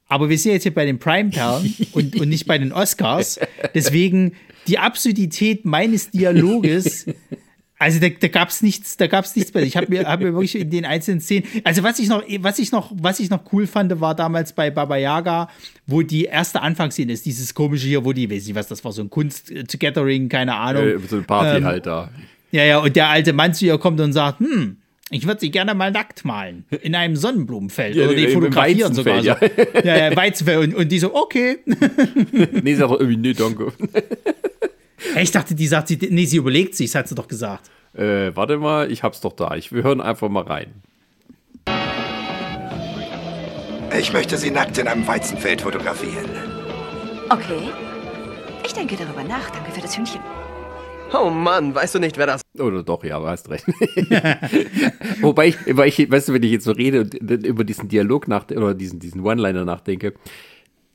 Aber wir sind jetzt hier bei den Primetime und, und nicht bei den Oscars. Deswegen die Absurdität meines Dialoges also da, da gab es nichts, da gab es nichts bei. Ich habe mir, hab mir wirklich in den einzelnen Szenen. Also was ich noch, was ich noch, was ich noch cool fand, war damals bei Baba Yaga, wo die erste Anfangsszene ist, dieses komische hier, wo die, weiß nicht was, das war so ein Kunst-Gathering, keine Ahnung. Äh, so ein Party ähm, halt da. Ja, ja, und der alte Mann zu ihr kommt und sagt, hm, ich würde sie gerne mal nackt malen. In einem Sonnenblumenfeld. Ja, oder die fotografieren sogar so. Ja, ja, Weizenfeld. Und, und die so, okay. nee, sag irgendwie, nee, danke. Ich dachte, die sagt, sie, nee, sie überlegt sich, hat sie doch gesagt. Äh, warte mal, ich hab's doch da. Ich, wir hören einfach mal rein. Ich möchte sie nackt in einem Weizenfeld fotografieren. Okay. Ich denke darüber nach. Danke für das Hühnchen. Oh Mann, weißt du nicht, wer das Oder doch, ja, hast recht. Wobei ich, weil ich, weißt du, wenn ich jetzt so rede und über diesen Dialog nach oder diesen, diesen One-Liner nachdenke,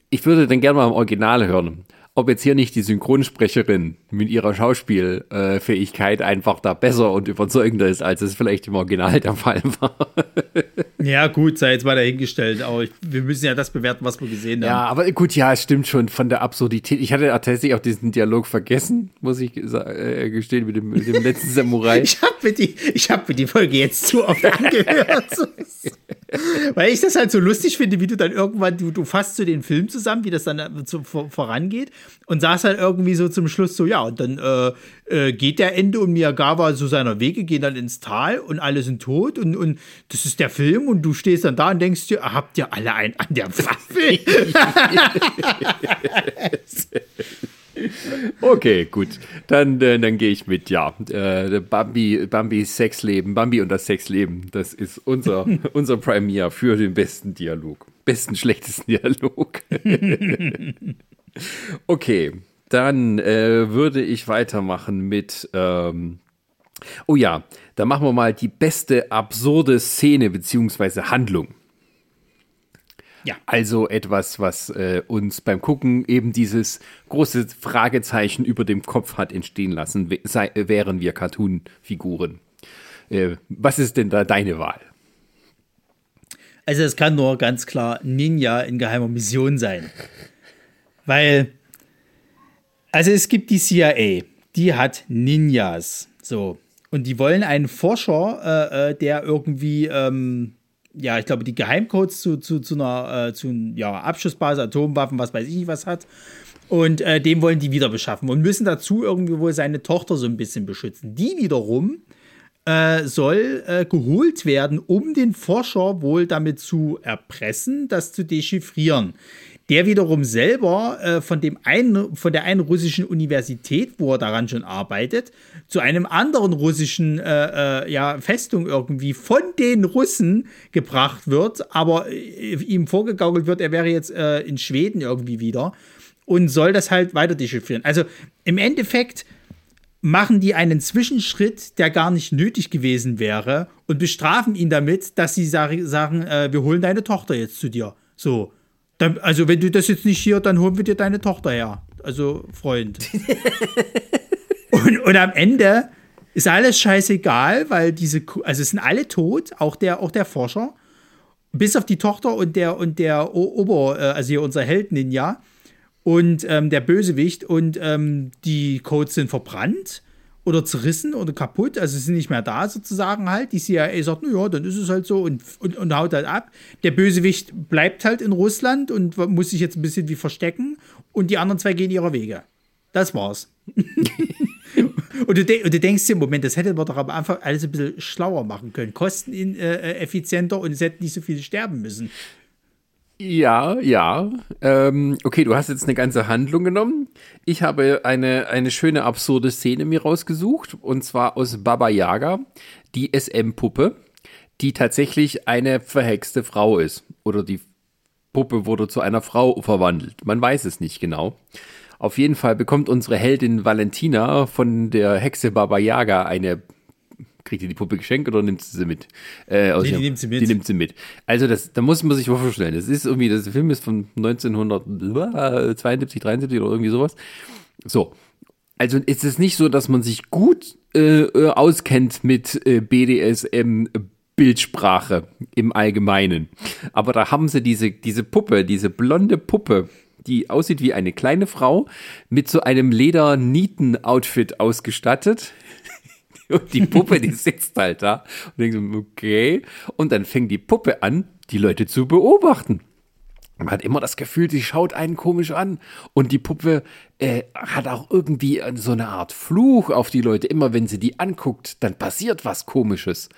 ich würde dann gerne mal im Original hören ob jetzt hier nicht die Synchronsprecherin mit ihrer Schauspielfähigkeit einfach da besser und überzeugender ist, als es vielleicht im Original der Fall war. ja, gut, sei jetzt mal dahingestellt. Aber ich, wir müssen ja das bewerten, was wir gesehen haben. Ja, aber gut, ja, es stimmt schon von der Absurdität. Ich hatte tatsächlich auch diesen Dialog vergessen, muss ich äh, gestehen, mit dem, mit dem letzten Samurai. ich habe mir, die, hab mir die Folge jetzt zu oft angehört. Weil ich das halt so lustig finde, wie du dann irgendwann, du, du fasst so den Film zusammen, wie das dann so vorangeht und saß halt irgendwie so zum Schluss so, ja, und dann äh, äh, geht der Ende und Miyagawa so seiner Wege, gehen dann ins Tal und alle sind tot und, und das ist der Film und du stehst dann da und denkst dir, habt ihr alle einen an der Waffe? Okay, gut. Dann, äh, dann gehe ich mit, ja. Äh, Bambi, Bambi Sexleben, Bambi und das Sexleben, das ist unser, unser Premier für den besten Dialog. Besten, schlechtesten Dialog. Okay, dann äh, würde ich weitermachen mit. Ähm, oh ja, da machen wir mal die beste absurde Szene bzw. Handlung. Ja. Also etwas, was äh, uns beim Gucken eben dieses große Fragezeichen über dem Kopf hat entstehen lassen, sei, wären wir Cartoon-Figuren. Äh, was ist denn da deine Wahl? Also es kann nur ganz klar Ninja in geheimer Mission sein. Weil, also es gibt die CIA, die hat Ninjas. So. Und die wollen einen Forscher, äh, äh, der irgendwie, ähm, ja, ich glaube, die Geheimcodes zu, zu, zu einer äh, zu, ja, Abschussbase, Atomwaffen, was weiß ich nicht was hat. Und äh, dem wollen die wieder beschaffen und müssen dazu irgendwie wohl seine Tochter so ein bisschen beschützen. Die wiederum äh, soll äh, geholt werden, um den Forscher wohl damit zu erpressen, das zu dechiffrieren. Der wiederum selber äh, von, dem einen, von der einen russischen Universität, wo er daran schon arbeitet, zu einem anderen russischen äh, äh, ja, Festung irgendwie von den Russen gebracht wird, aber äh, ihm vorgegaukelt wird, er wäre jetzt in Schweden irgendwie wieder und soll das halt weiter dechiffrieren. Also im Endeffekt machen die einen Zwischenschritt, der gar nicht nötig gewesen wäre und bestrafen ihn damit, dass sie sagen, äh, wir holen deine Tochter jetzt zu dir. So. Dann, also wenn du das jetzt nicht hier, dann holen wir dir deine Tochter her. Also Freund. und, und am Ende ist alles scheißegal, weil diese, also es sind alle tot, auch der, auch der Forscher, bis auf die Tochter und der und der Ober, äh, also hier unser Held Ninja und ähm, der Bösewicht und ähm, die Codes sind verbrannt oder zerrissen oder kaputt, also sind nicht mehr da sozusagen halt. Die CIA sagt, naja, dann ist es halt so und, und, und haut halt ab. Der Bösewicht bleibt halt in Russland und muss sich jetzt ein bisschen wie verstecken und die anderen zwei gehen ihrer Wege. Das war's. und, du und, du denkst dir, Moment, das hätte man doch am Anfang alles ein bisschen schlauer machen können. Kosteneffizienter äh, und es hätten nicht so viele sterben müssen. Ja, ja. Ähm, okay, du hast jetzt eine ganze Handlung genommen. Ich habe eine, eine schöne, absurde Szene mir rausgesucht. Und zwar aus Baba Yaga, die SM-Puppe, die tatsächlich eine verhexte Frau ist. Oder die Puppe wurde zu einer Frau verwandelt. Man weiß es nicht genau. Auf jeden Fall bekommt unsere Heldin Valentina von der Hexe Baba Yaga eine kriegt ihr die Puppe geschenkt oder nimmt sie sie mit? Äh, nee, die nimmt sie mit. Die nimmt sie mit. Also das, da muss man sich vorstellen. Das ist irgendwie, das Film ist von 1972, 73 oder irgendwie sowas. So. Also ist es nicht so, dass man sich gut äh, äh auskennt mit äh, BDSM Bildsprache im Allgemeinen. Aber da haben sie diese, diese Puppe, diese blonde Puppe, die aussieht wie eine kleine Frau, mit so einem Leder-Nieten-Outfit ausgestattet. Und die Puppe, die sitzt halt da und denkt so, okay. Und dann fängt die Puppe an, die Leute zu beobachten. Man hat immer das Gefühl, sie schaut einen komisch an. Und die Puppe äh, hat auch irgendwie so eine Art Fluch auf die Leute. Immer wenn sie die anguckt, dann passiert was Komisches.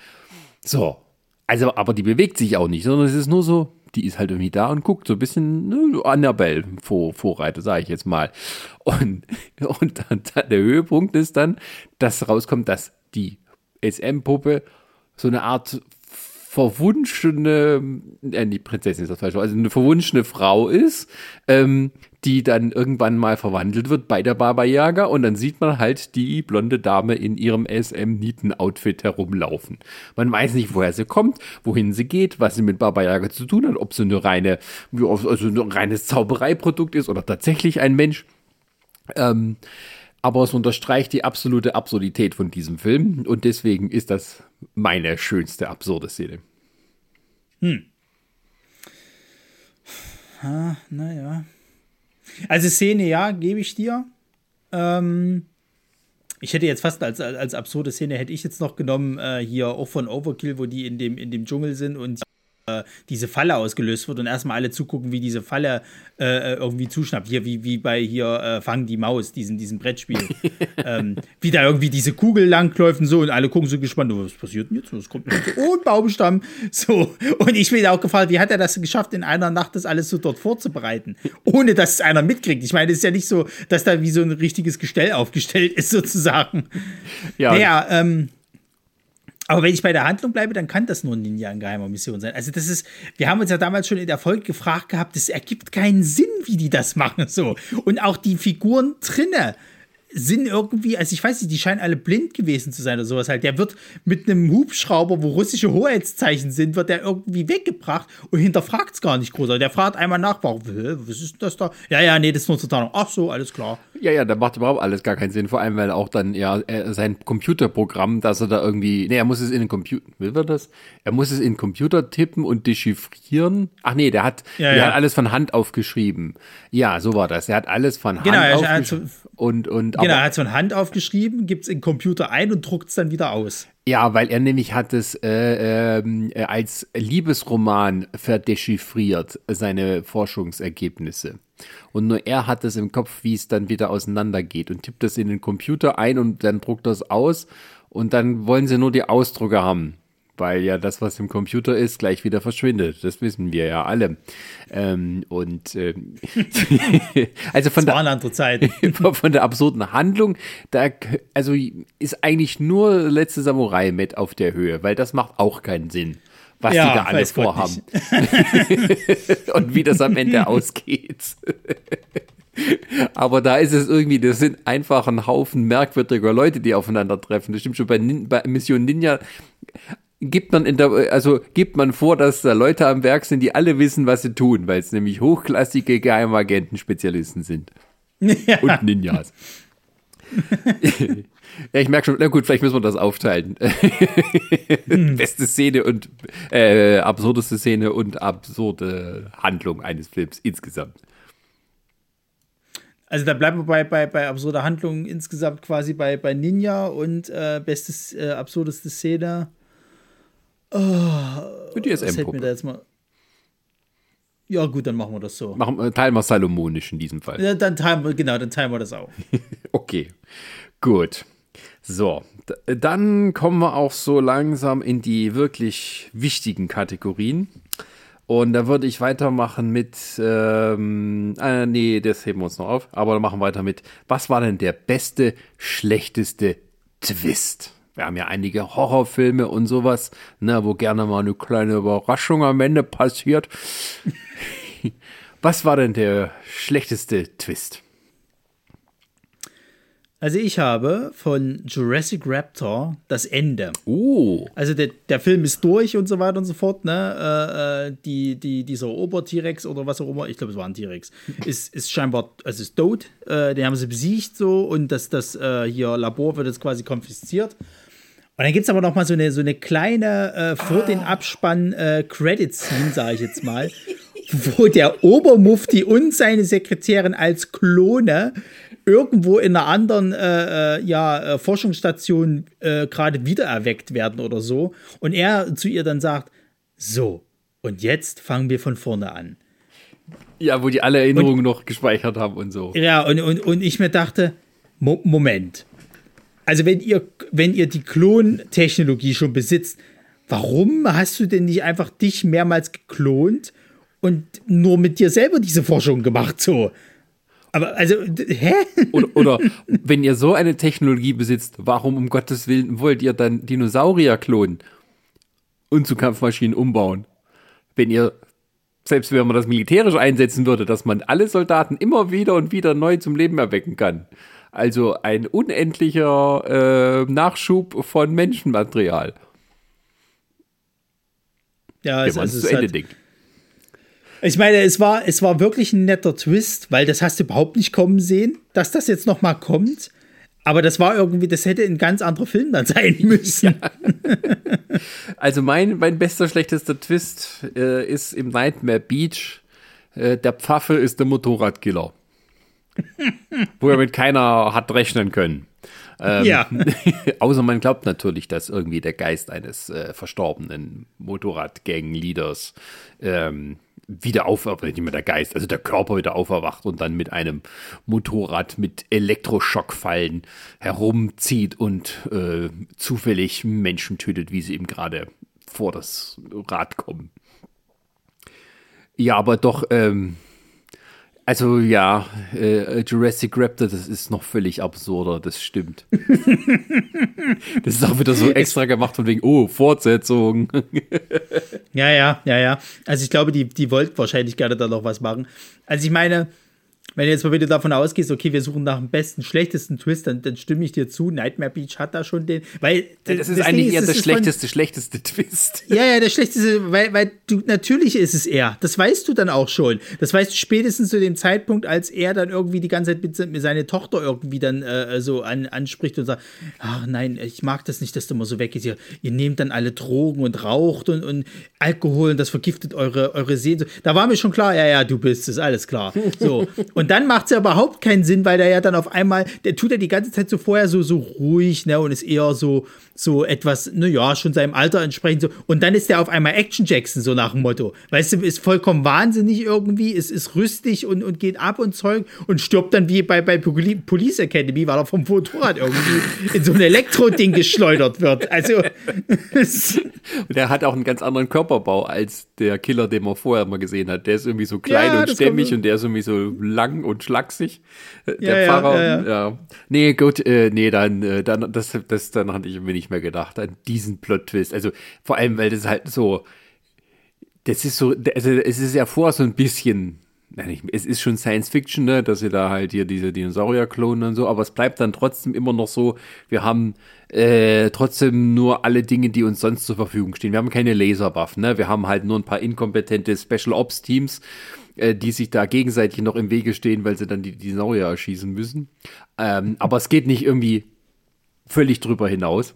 So. Also, aber die bewegt sich auch nicht, sondern es ist nur so, die ist halt irgendwie da und guckt so ein bisschen ne, Annabelle vor, Vorreiter, sage ich jetzt mal. Und, und dann, dann der Höhepunkt ist dann, dass rauskommt, dass die SM-Puppe so eine Art verwunschene, äh, die Prinzessin ist das falsch, also eine verwunschene Frau ist, ähm, die dann irgendwann mal verwandelt wird bei der Baba Yaga und dann sieht man halt die blonde Dame in ihrem SM-Nieten-Outfit herumlaufen. Man weiß nicht, woher sie kommt, wohin sie geht, was sie mit Baba Yaga zu tun hat, ob sie eine reine, also ein reines Zaubereiprodukt ist oder tatsächlich ein Mensch. Ähm, aber es unterstreicht die absolute Absurdität von diesem Film und deswegen ist das meine schönste absurde Szene. Hm. Ah, naja. Also Szene, ja, gebe ich dir. Ähm, ich hätte jetzt fast als, als absurde Szene hätte ich jetzt noch genommen, äh, hier auch von Overkill, wo die in dem, in dem Dschungel sind und diese Falle ausgelöst wird und erstmal alle zugucken, wie diese Falle äh, irgendwie zuschnappt. Hier, wie, wie bei hier äh, Fang die Maus, diesem, diesem Brettspiel. ähm, wie da irgendwie diese Kugel langläuft und so und alle gucken so gespannt, was passiert denn jetzt? Was kommt denn jetzt? Oh, ein Baumstamm. So. Und ich bin auch gefragt, wie hat er das geschafft, in einer Nacht das alles so dort vorzubereiten, ohne dass es einer mitkriegt? Ich meine, es ist ja nicht so, dass da wie so ein richtiges Gestell aufgestellt ist, sozusagen. Ja. Naja, ähm, aber wenn ich bei der Handlung bleibe, dann kann das nur ein Ninja in geheimer Mission sein. Also das ist, wir haben uns ja damals schon in der Folge gefragt gehabt, das ergibt keinen Sinn, wie die das machen so. Und auch die Figuren drinne sind irgendwie, also ich weiß nicht, die scheinen alle blind gewesen zu sein oder sowas halt. Der wird mit einem Hubschrauber, wo russische Hoheitszeichen sind, wird der irgendwie weggebracht und hinterfragt es gar nicht groß. Der fragt einmal nach, warum, was ist das da? Ja, ja, nee, das ist nur zur Tarnung. Ach so, alles klar. Ja, ja, da macht überhaupt alles gar keinen Sinn. Vor allem, weil auch dann ja sein Computerprogramm, dass er da irgendwie, nee, er muss es in den Computer, will er das? Er muss es in den Computer tippen und dechiffrieren. Ach nee, der hat, Ja, der ja. hat alles von Hand aufgeschrieben. Ja, so war das. Er hat alles von Genau, er Hand aufgeschrieben. Und, und, Genau, er aber, hat es von Hand aufgeschrieben, gibt es in den Computer ein und druckt es dann wieder aus. ja, weil er nämlich hat es äh, äh, als Liebesroman verdechiffriert, seine Forschungsergebnisse. Und nur er hat es im Kopf, wie es dann wieder auseinandergeht und tippt das in den Computer ein und dann druckt das aus und dann wollen sie nur die Ausdrucke haben. Weil ja das, was im Computer ist, gleich wieder verschwindet. Das wissen wir ja alle. Ähm, und ähm, also von der, von der absurden Handlung, da also ist eigentlich nur letzte Samurai mit auf der Höhe, weil das macht auch keinen Sinn, was Ja, die da alle vorhaben und wie das am Ende ausgeht. Aber da ist es irgendwie, das sind einfach ein Haufen merkwürdiger Leute, die aufeinandertreffen. Das stimmt schon bei, Nin bei Mission Ninja gibt man in der, also gibt man vor, dass da Leute am Werk sind, die alle wissen, was sie tun, weil es nämlich hochklassige Geheimagenten-Spezialisten sind. Und Ninjas. Ja, ich merke schon, na gut, vielleicht müssen wir das aufteilen. Beste Szene und äh, absurdeste Szene und absurde Handlung eines Films insgesamt. Also da bleiben wir bei, bei, bei absurder Handlung insgesamt quasi bei, bei Ninja und äh, bestes, äh, absurdeste Szene. Oh, die was hält mir da jetzt mal. Ja, gut, dann machen wir das so. Machen, teilen wir salomonisch in diesem Fall. Ja, dann teilen wir, genau, dann teilen wir das auf. Okay, gut. So, dann kommen wir auch so langsam in die wirklich wichtigen Kategorien. Und da würde ich weitermachen mit, ähm, äh, nee, das heben wir uns noch auf, aber machen weiter mit, was war denn der beste, schlechteste Twist? Wir haben ja einige Horrorfilme und sowas, ne, wo gerne mal eine kleine Überraschung am Ende passiert. was war denn der schlechteste Twist? Also ich habe von Jurassic Raptor das Ende. Oh. Also der, der Film ist durch und so weiter und so fort, ne? Äh, äh, die, die, dieser Ober-T-Rex oder was auch immer, ich glaube, es war ein T-Rex, ist, ist scheinbar, also ist tot. Äh, den haben sie besiegt so und das, das äh, hier Labor wird jetzt quasi konfisziert. Und dann gibt es aber noch mal so eine, so eine kleine äh, vor den Abspann äh, Credit-Scene, sage ich jetzt mal, wo der Obermufti und seine Sekretärin als Klone irgendwo in einer anderen äh, äh, ja, äh, Forschungsstation äh, gerade wiedererweckt werden oder so. Und er zu ihr dann sagt, so, und jetzt fangen wir von vorne an. Ja, wo die alle Erinnerungen noch gespeichert haben und so. Ja, und, und, und ich mir dachte, Mo Moment. Also wenn ihr, wenn ihr die Klontechnologie schon besitzt, warum hast du denn nicht einfach dich mehrmals geklont und nur mit dir selber diese Forschung gemacht so? Aber also, hä? Oder, oder wenn ihr so eine Technologie besitzt, warum um Gottes Willen wollt ihr dann Dinosaurier klonen und zu Kampfmaschinen umbauen? Wenn ihr, selbst wenn man das militärisch einsetzen würde, dass man alle Soldaten immer wieder und wieder neu zum Leben erwecken kann. Also ein unendlicher äh, Nachschub von Menschenmaterial, Ja, wenn es, man also es zu Ende hat, denkt. Ich meine, es war, es war wirklich ein netter Twist, weil das hast du überhaupt nicht kommen sehen, dass das jetzt noch mal kommt. Aber das war irgendwie, das hätte ein ganz anderer Film dann sein müssen. Also mein, mein bester, schlechtester Twist äh, ist im Nightmare Beach. Äh, der Pfaffe ist der Motorradkiller. Wo er mit keiner hat rechnen können. Ähm, Ja. außer man glaubt natürlich, dass irgendwie der Geist eines äh, verstorbenen Motorradgang-Leaders ähm, wieder auferwacht, nicht mehr der Geist, also der Körper wieder auferwacht und dann mit einem Motorrad mit Elektroschockfallen herumzieht und äh, zufällig Menschen tötet, wie sie ihm gerade vor das Rad kommen. Ja, aber doch, ähm, also ja, äh, Jurassic Raptor, das ist noch völlig absurder, das stimmt. das ist auch wieder so extra gemacht von wegen, oh, Fortsetzung. Ja, ja, ja, ja. Also ich glaube, die, die wollten wahrscheinlich gerne da noch was machen. Also ich meine, wenn du jetzt mal wieder davon ausgehst, okay, wir suchen nach dem besten, schlechtesten Twist, dann, dann stimme ich dir zu. Nightmare Beach hat da schon den, weil das, das ist eigentlich eher der schlechteste, von, schlechteste Twist. Ja, ja, der schlechteste, weil, weil du natürlich ist es er. Das weißt du dann auch schon. Das weißt du spätestens zu dem Zeitpunkt, als er dann irgendwie die ganze Zeit mit, mit seiner Tochter irgendwie dann äh, so an, anspricht und sagt, ach nein, ich mag das nicht, dass du mal so weggehst. Ihr, ihr nehmt dann alle Drogen und raucht und, und Alkohol und das vergiftet eure, eure Seele. Da war mir schon klar, ja, ja, du bist es, alles klar. So. Und dann macht es ja überhaupt keinen Sinn, weil der ja dann auf einmal, der tut ja die ganze Zeit so vorher so, so ruhig, ne, und ist eher so, so etwas, naja, schon seinem Alter entsprechend so. Und dann ist der auf einmal Action Jackson, so nach dem Motto. Weißt du, ist vollkommen wahnsinnig irgendwie, ist, ist rüstig und, und geht ab und Zeug und stirbt dann wie bei, bei Police Academy, weil er vom Motorrad irgendwie in so ein Elektro-Ding geschleudert wird. Also. und er hat auch einen ganz anderen Körperbau als der Killer, den man vorher mal gesehen hat. Der ist irgendwie so klein ja, und stämmig und der ist irgendwie so lang und schlaksig. Äh, der ja, Pfarrer, ja, ja, ja. Nee, gut, äh, nee, dann, äh, dann, das, das, dann hatte ich mir nicht mehr gedacht an diesen Plot-Twist. Also vor allem, weil das halt so, das ist so, also es ist ja vor so ein bisschen, es ist schon Science Fiction, ne, dass sie da halt hier diese Dinosaurier klonen und so, aber es bleibt dann trotzdem immer noch so, wir haben äh, trotzdem nur alle Dinge, die uns sonst zur Verfügung stehen. Wir haben keine Laserwaffen, ne? wir haben halt nur ein paar inkompetente Special Ops Teams äh, die sich da gegenseitig noch im Wege stehen, weil sie dann die Dinosaurier erschießen müssen. Ähm, aber es geht nicht irgendwie völlig drüber hinaus.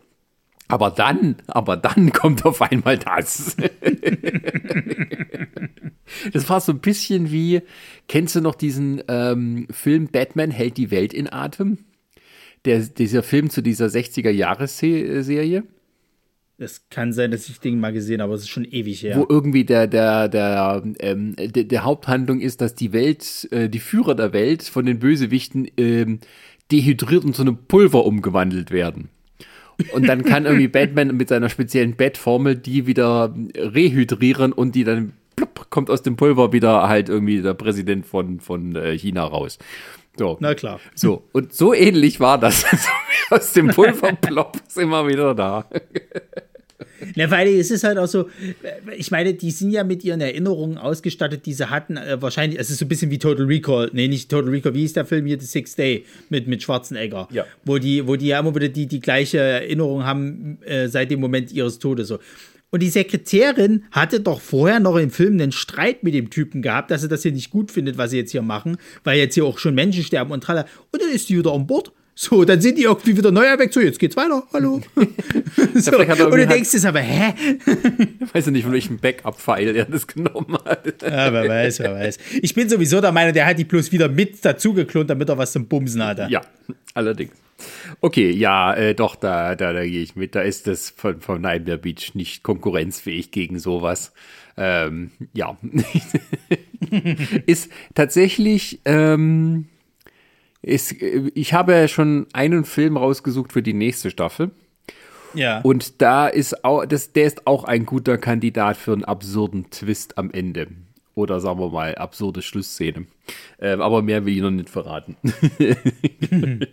Aber dann, aber dann kommt auf einmal das. das war so ein bisschen wie, kennst du noch diesen ähm, Film Batman hält die Welt in Atem? Der, dieser Film zu dieser 60er-Jahres-Serie? Es kann sein, dass ich Ding mal gesehen habe, aber es ist schon ewig her. Wo irgendwie der, der, der, ähm, der, der, Haupthandlung ist, dass die Welt, äh, die Führer der Welt von den Bösewichten ähm, dehydriert und zu einem Pulver umgewandelt werden. Und dann kann irgendwie Batman mit seiner speziellen Bettformel die wieder rehydrieren und die dann plupp, kommt aus dem Pulver wieder halt irgendwie der Präsident von, von äh, China raus. So. Na klar. So, und so ähnlich war das. aus dem Pulver plopp sind wir wieder da. Na, weil es ist halt auch so, ich meine, die sind ja mit ihren Erinnerungen ausgestattet, die sie hatten, äh, wahrscheinlich, es ist so ein bisschen wie Total Recall, nee, nicht Total Recall, wie hieß der Film hier, The Sixth Day mit, mit Schwarzenegger, ja. wo die, wo die ja immer wieder die, die gleiche Erinnerung haben äh, seit dem Moment ihres Todes, so. Und die Sekretärin hatte doch vorher noch im Film einen Streit mit dem Typen gehabt, dass sie das hier nicht gut findet, was sie jetzt hier machen, weil jetzt hier auch schon Menschen sterben und tralla. Und dann ist die wieder an Bord so, dann sind die irgendwie wieder neu erweckt. So, jetzt geht's weiter. Hallo. so, und du denkst es aber, hä? Ich weiß ja nicht, von welchem Backup-File er das genommen hat. ja, wer weiß, wer weiß. Ich bin sowieso der Meinung, der hat die bloß wieder mit dazu geklont, damit er was zum Bumsen hatte. Ja, allerdings. Okay, ja, äh, doch, da, da, da gehe ich mit. Da ist das von, von Nightmare Beach nicht konkurrenzfähig gegen sowas. Ähm, ja. ist tatsächlich. Ähm, ist, ich habe schon einen Film rausgesucht für die nächste Staffel. Ja. Und da ist auch, das, der ist auch ein guter Kandidat für einen absurden Twist am Ende. Oder sagen wir mal, absurde Schlussszene. Ähm, aber mehr will ich noch nicht verraten.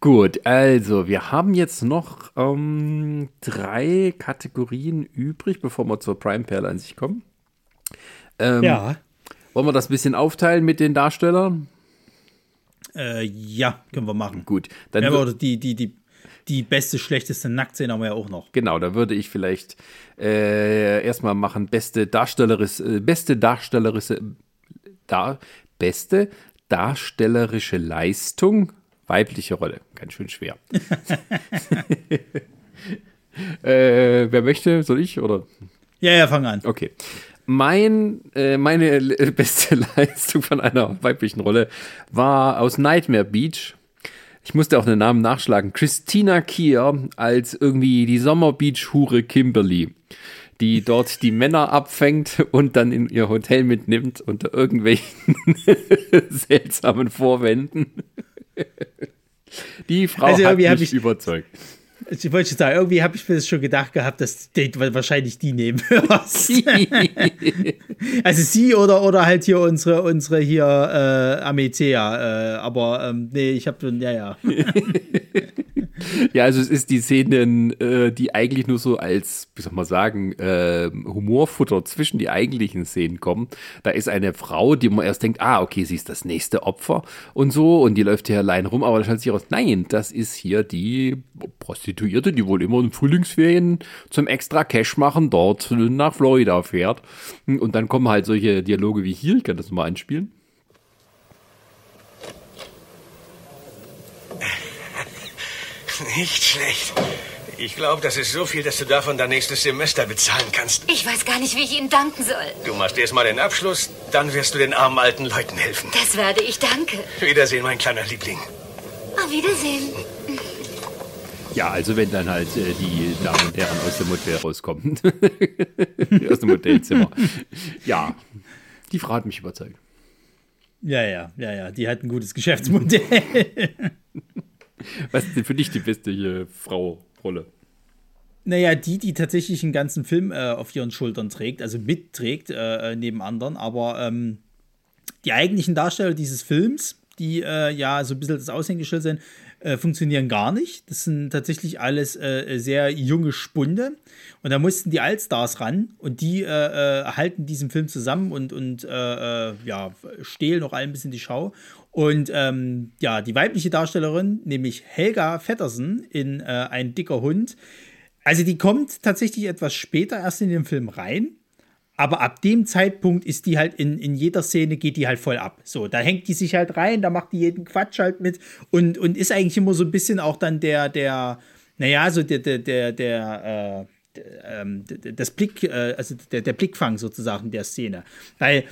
Gut, also wir haben jetzt noch ähm, drei Kategorien übrig, bevor wir zur Prime Perle an sich kommen. Ähm, ja. Wollen wir das ein bisschen aufteilen mit den Darstellern? Äh, ja, können wir machen. Gut. Dann ja, aber die, die, die, die beste, schlechteste Nacktszene haben wir ja auch noch. Genau, da würde ich vielleicht äh, erstmal machen, beste Darstellerische, äh, beste Darstellerische, da, beste darstellerische Leistung, weibliche Rolle. Ganz schön schwer. äh, wer möchte? Soll ich oder? Ja, ja, fang an. Okay mein, äh, meine beste Leistung von einer weiblichen Rolle war aus Nightmare Beach. Ich musste auch den Namen nachschlagen. Christina Kier als irgendwie die Sommerbeach-Hure Kimberly, die dort die Männer abfängt und dann in ihr Hotel mitnimmt unter irgendwelchen seltsamen Vorwänden. Die Frau also, hat mich überzeugt. Ich wollte sagen, irgendwie habe ich mir das schon gedacht gehabt, dass die wahrscheinlich die nehmen wirst. also sie oder, oder halt hier unsere, unsere hier äh, Amethea. Äh, aber ähm, nee, ich habe, ja, ja. Ja, also es ist die Szene, äh, die eigentlich nur so als, wie soll man sagen, äh, Humorfutter zwischen die eigentlichen Szenen kommen. Da ist eine Frau, die man erst denkt, ah, okay, sie ist das nächste Opfer und so und die läuft hier allein rum, aber da stellt sich raus, nein, das ist hier die Prostituierte, die wohl immer in Frühlingsferien zum extra Cash machen dort nach Florida fährt. Und dann kommen halt solche Dialoge wie hier, ich kann das mal einspielen. Nicht schlecht. Ich glaube, das ist so viel, dass du davon dein nächstes Semester bezahlen kannst. Ich weiß gar nicht, wie ich Ihnen danken soll. Du machst erst mal den Abschluss, dann wirst du den armen alten Leuten helfen. Das werde ich, danke. Wiedersehen, mein kleiner Liebling. Auf Wiedersehen. Ja, also wenn dann halt äh, die Damen und Herren aus dem Hotel rauskommen. aus dem Hotelzimmer. Ja, die Frau hat mich überzeugt. Ja, ja, ja, ja. Die hat ein gutes Geschäftsmodell. Was ist denn für dich die beste Frau-Rolle? Naja, die, die tatsächlich einen ganzen Film äh, auf ihren Schultern trägt, also mitträgt äh, neben anderen, aber ähm, die eigentlichen Darsteller dieses Films, die äh, ja so ein bisschen das Aushängeschild sind, äh, funktionieren gar nicht. Das sind tatsächlich alles äh, sehr junge Spunde. Und da mussten die Allstars ran und die äh, äh halten diesen Film zusammen und, und äh, ja, stehlen noch ein bisschen die Schau. Und ähm, ja, die weibliche Darstellerin, nämlich Helga Vettersen in Ein dicker Hund, also die kommt tatsächlich etwas später erst in den Film rein aber ab dem Zeitpunkt ist die halt in, in jeder Szene, geht die halt voll ab. So, da hängt die sich halt rein, da macht die jeden Quatsch halt mit und, und ist eigentlich immer so ein bisschen auch dann der, der, naja, so der, der, der, der, äh, ähm, das Blick, äh, also der, Blickfang sozusagen der Szene. Weil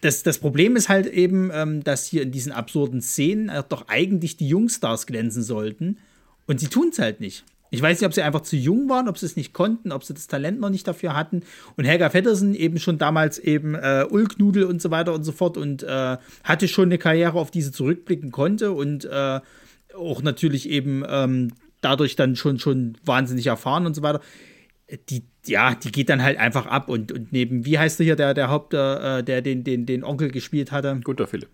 das, das Problem ist halt eben, ähm, dass hier in diesen absurden Szenen doch eigentlich die Jungstars glänzen sollten und sie tun es halt nicht. Ich weiß nicht, ob sie einfach zu jung waren, ob sie es nicht konnten, ob sie das Talent noch nicht dafür hatten. Und Helga Feddersen eben schon damals eben äh, Ulknudel und so weiter und so fort und äh, hatte schon eine Karriere, auf die sie zurückblicken konnte und äh, auch natürlich eben ähm, dadurch dann schon, schon wahnsinnig erfahren und so weiter. Die, ja, die geht dann halt einfach ab und, und neben, wie heißt der hier, der, der Haupt, äh, der den, den, den Onkel gespielt hatte? Guter Philipp.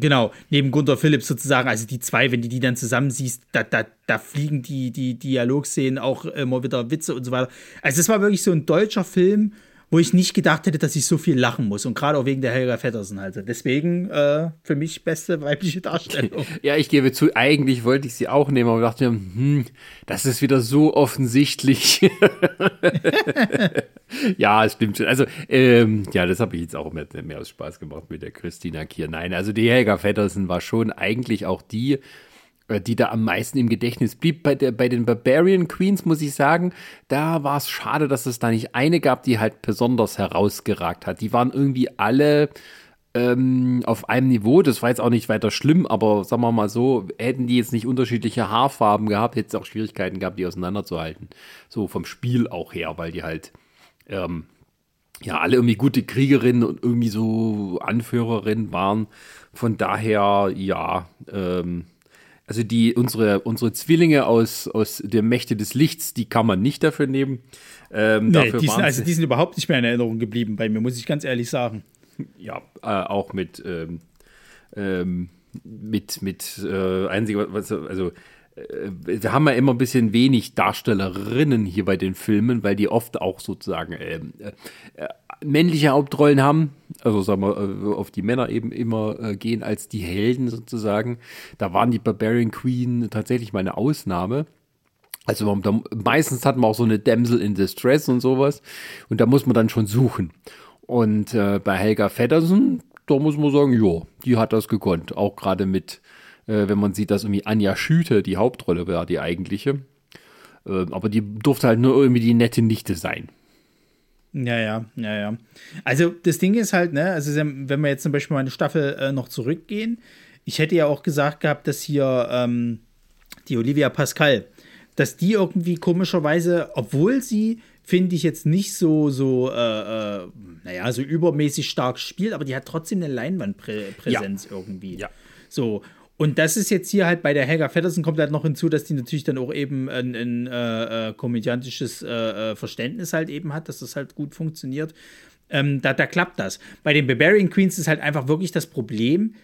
Genau, neben Gunther Phillips sozusagen, also die zwei, wenn du die dann zusammen siehst, da, da, da fliegen die, die Dialogszenen auch immer wieder Witze und so weiter. Also es war wirklich so ein deutscher Film, wo ich nicht gedacht hätte, dass ich so viel lachen muss. Und gerade auch wegen der Helga Feddersen halt. Deswegen äh, für mich beste weibliche Darstellung. ja, ich gebe zu, eigentlich wollte ich sie auch nehmen, aber dachte mir, hm, das ist wieder so offensichtlich. ja, es stimmt schon. Also, ähm, ja, das habe ich jetzt auch mehr, mehr aus Spaß gemacht mit der Christina Kier. Nein, also die Helga Feddersen war schon eigentlich auch die, die da am meisten im Gedächtnis blieb. Bei, der, bei den Barbarian Queens muss ich sagen, da war es schade, dass es da nicht eine gab, die halt besonders herausgeragt hat. Die waren irgendwie alle ähm, auf einem Niveau. Das war jetzt auch nicht weiter schlimm, aber sagen wir mal so, hätten die jetzt nicht unterschiedliche Haarfarben gehabt, hätte es auch Schwierigkeiten gehabt, die auseinanderzuhalten. So vom Spiel auch her, weil die halt ähm, ja alle irgendwie gute Kriegerinnen und irgendwie so Anführerinnen waren. Von daher, ja, ähm, also die, unsere, unsere Zwillinge aus, aus der Mächte des Lichts, die kann man nicht dafür nehmen. Ähm, nee, die sind, also die sind überhaupt nicht mehr in Erinnerung geblieben bei mir, muss ich ganz ehrlich sagen. Ja, äh, auch mit, ähm, ähm, mit, mit äh, einzig, was, also äh, wir haben ja immer ein bisschen wenig Darstellerinnen hier bei den Filmen, weil die oft auch sozusagen ähm, äh, äh, männliche Hauptrollen haben, also sagen wir, äh, auf die Männer eben immer äh, gehen als die Helden sozusagen. Da waren die Barbarian Queen tatsächlich mal eine Ausnahme. Also da, meistens hat man auch so eine Damsel in Distress und sowas. Und da muss man dann schon suchen. Und äh, bei Helga Feddersen, da muss man sagen, ja, die hat das gekonnt. Auch gerade mit, äh, wenn man sieht, dass irgendwie Anja Schüte die Hauptrolle war, die eigentliche. Äh, aber die durfte halt nur irgendwie die nette Nichte sein. Ja, ja, ja, ja. Also das Ding ist halt, ne, also wenn wir jetzt zum Beispiel mal eine Staffel äh, noch zurückgehen, ich hätte ja auch gesagt gehabt, dass hier ähm, die Olivia Pascal, dass die irgendwie komischerweise, obwohl sie, finde ich, jetzt nicht so, so, äh, äh, naja, so übermäßig stark spielt, aber die hat trotzdem eine Leinwandpräsenz ja. irgendwie. Ja. So, und das ist jetzt hier halt bei der Helga Feddersen kommt halt noch hinzu, dass die natürlich dann auch eben ein, ein äh, äh, komödiantisches äh, äh, Verständnis halt eben hat, dass das halt gut funktioniert. Ähm, da, da klappt das. Bei den Barbarian Queens ist halt einfach wirklich das Problem,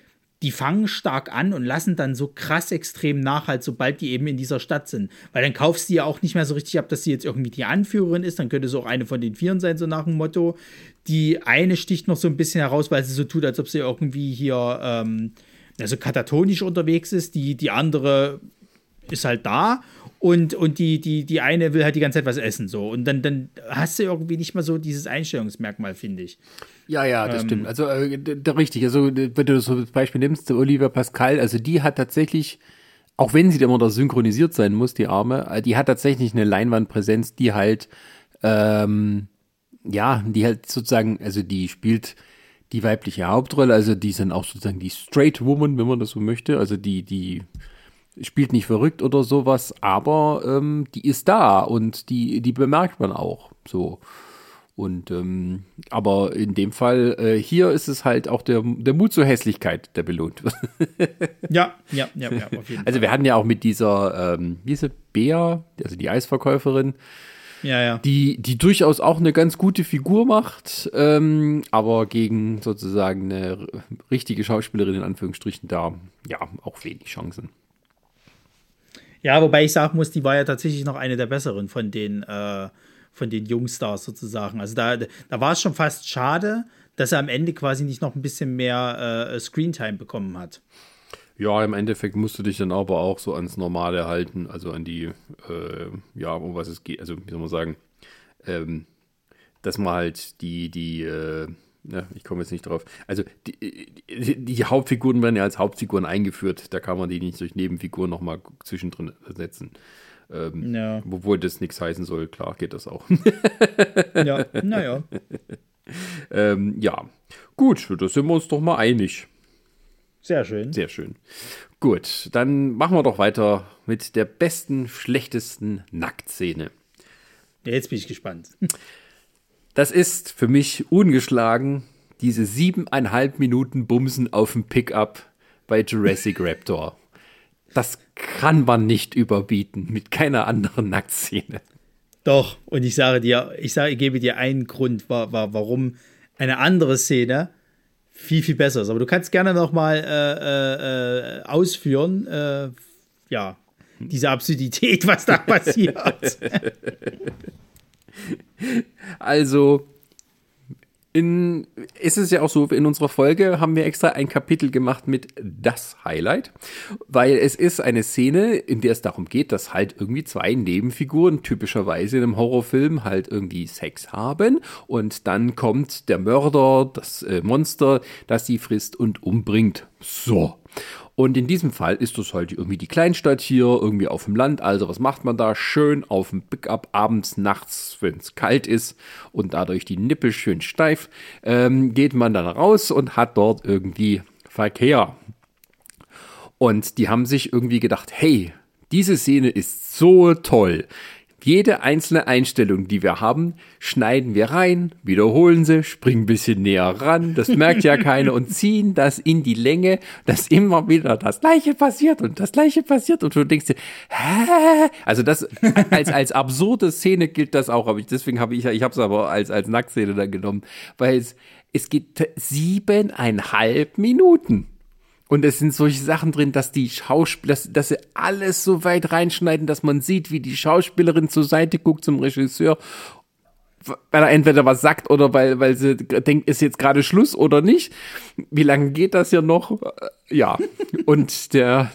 die fangen stark an und lassen dann so krass extrem nach, halt, sobald die eben in dieser Stadt sind. Weil dann kaufst du ja auch nicht mehr so richtig ab, dass sie jetzt irgendwie die Anführerin ist. Dann könnte es auch eine von den Vieren sein, so nach dem Motto. Die eine sticht noch so ein bisschen heraus, weil sie so tut, als ob sie irgendwie hier ähm, also katatonisch unterwegs ist. Die, die andere ist halt da und, und die, die, die eine will halt die ganze Zeit was essen. So. Und dann, dann hast du irgendwie nicht mal so dieses Einstellungsmerkmal, finde ich. Ja, ja, das ähm, stimmt. Also äh, da, richtig. Also wenn du so das Beispiel nimmst, Oliver Pascal, also die hat tatsächlich, auch wenn sie immer da synchronisiert sein muss, die Arme, äh, die hat tatsächlich eine Leinwandpräsenz, die halt, ähm, ja, die halt sozusagen, also die spielt die weibliche Hauptrolle, also die sind auch sozusagen die Straight Woman, wenn man das so möchte, also die, die spielt nicht verrückt oder sowas, aber ähm, die ist da und die, die bemerkt man auch so. Und ähm, aber in dem Fall äh, hier ist es halt auch der, der Mut zur Hässlichkeit, der belohnt wird. ja, ja, ja, ja, auf jeden Also wir hatten ja auch mit dieser, ähm, diese Bea, also die Eisverkäuferin, ja, ja. Die, die durchaus auch eine ganz gute Figur macht, ähm, aber gegen sozusagen eine richtige Schauspielerin in Anführungsstrichen da ja auch wenig Chancen. Ja, wobei ich sagen muss, die war ja tatsächlich noch eine der besseren von den äh, von den Jungstars sozusagen. Also da, da war es schon fast schade, dass er am Ende quasi nicht noch ein bisschen mehr äh, Screentime bekommen hat. Ja, im Endeffekt musst du dich dann aber auch so ans Normale halten, also an die, äh, ja, um was es geht, also wie soll man sagen, ähm, dass man halt die, die, äh, ja, ich komme jetzt nicht drauf. Also die, die, die, Hauptfiguren werden ja als Hauptfiguren eingeführt, da kann man die nicht durch Nebenfiguren nochmal zwischendrin ersetzen. Ähm, ja. Obwohl das nichts heißen soll, klar geht das auch. ja, naja. ähm, ja, gut, da sind wir uns doch mal einig. Sehr schön. Sehr schön. Gut, dann machen wir doch weiter mit der besten, schlechtesten Nacktszene. Ja, jetzt bin ich gespannt. Das ist für mich ungeschlagen diese siebeneinhalb Minuten Bumsen auf dem Pickup bei Jurassic Raptor. Das kann man nicht überbieten mit keiner anderen Nacktszene. Doch, und ich sage dir, ich sage, ich gebe dir einen Grund, war, war, warum eine andere Szene viel, viel besser ist. Aber du kannst gerne nochmal äh, äh, ausführen, äh, ja, diese Absurdität, was da passiert. also, in, ist es ja auch so, in unserer Folge haben wir extra ein Kapitel gemacht mit das Highlight, weil es ist eine Szene, in der es darum geht, dass halt irgendwie zwei Nebenfiguren typischerweise in einem Horrorfilm halt irgendwie Sex haben und dann kommt der Mörder, das äh, Monster, das sie frisst und umbringt. So. Und in diesem Fall ist das halt irgendwie die Kleinstadt hier, irgendwie auf dem Land. Also was macht man da? Schön auf dem Pickup abends, nachts, wenn es kalt ist und dadurch die Nippel schön steif, ähm, geht man dann raus und hat dort irgendwie Verkehr. Und die haben sich irgendwie gedacht, hey, diese Szene ist so toll. Jede einzelne Einstellung, die wir haben, schneiden wir rein, wiederholen sie, springen ein bisschen näher ran, das merkt ja keiner und ziehen das in die Länge, dass immer wieder das Gleiche passiert und das Gleiche passiert und du denkst dir, hä? Also das, als, als absurde Szene gilt das auch, aber ich, deswegen habe ich, ich habe es aber als, als Nacktszene dann genommen, weil es, es geht siebeneinhalb Minuten. Und es sind solche Sachen drin, dass die Schauspieler, dass, dass sie alles so weit reinschneiden, dass man sieht, wie die Schauspielerin zur Seite guckt zum Regisseur, weil er entweder was sagt oder weil, weil sie denkt, ist jetzt gerade Schluss oder nicht. Wie lange geht das ja noch? Ja. Und der,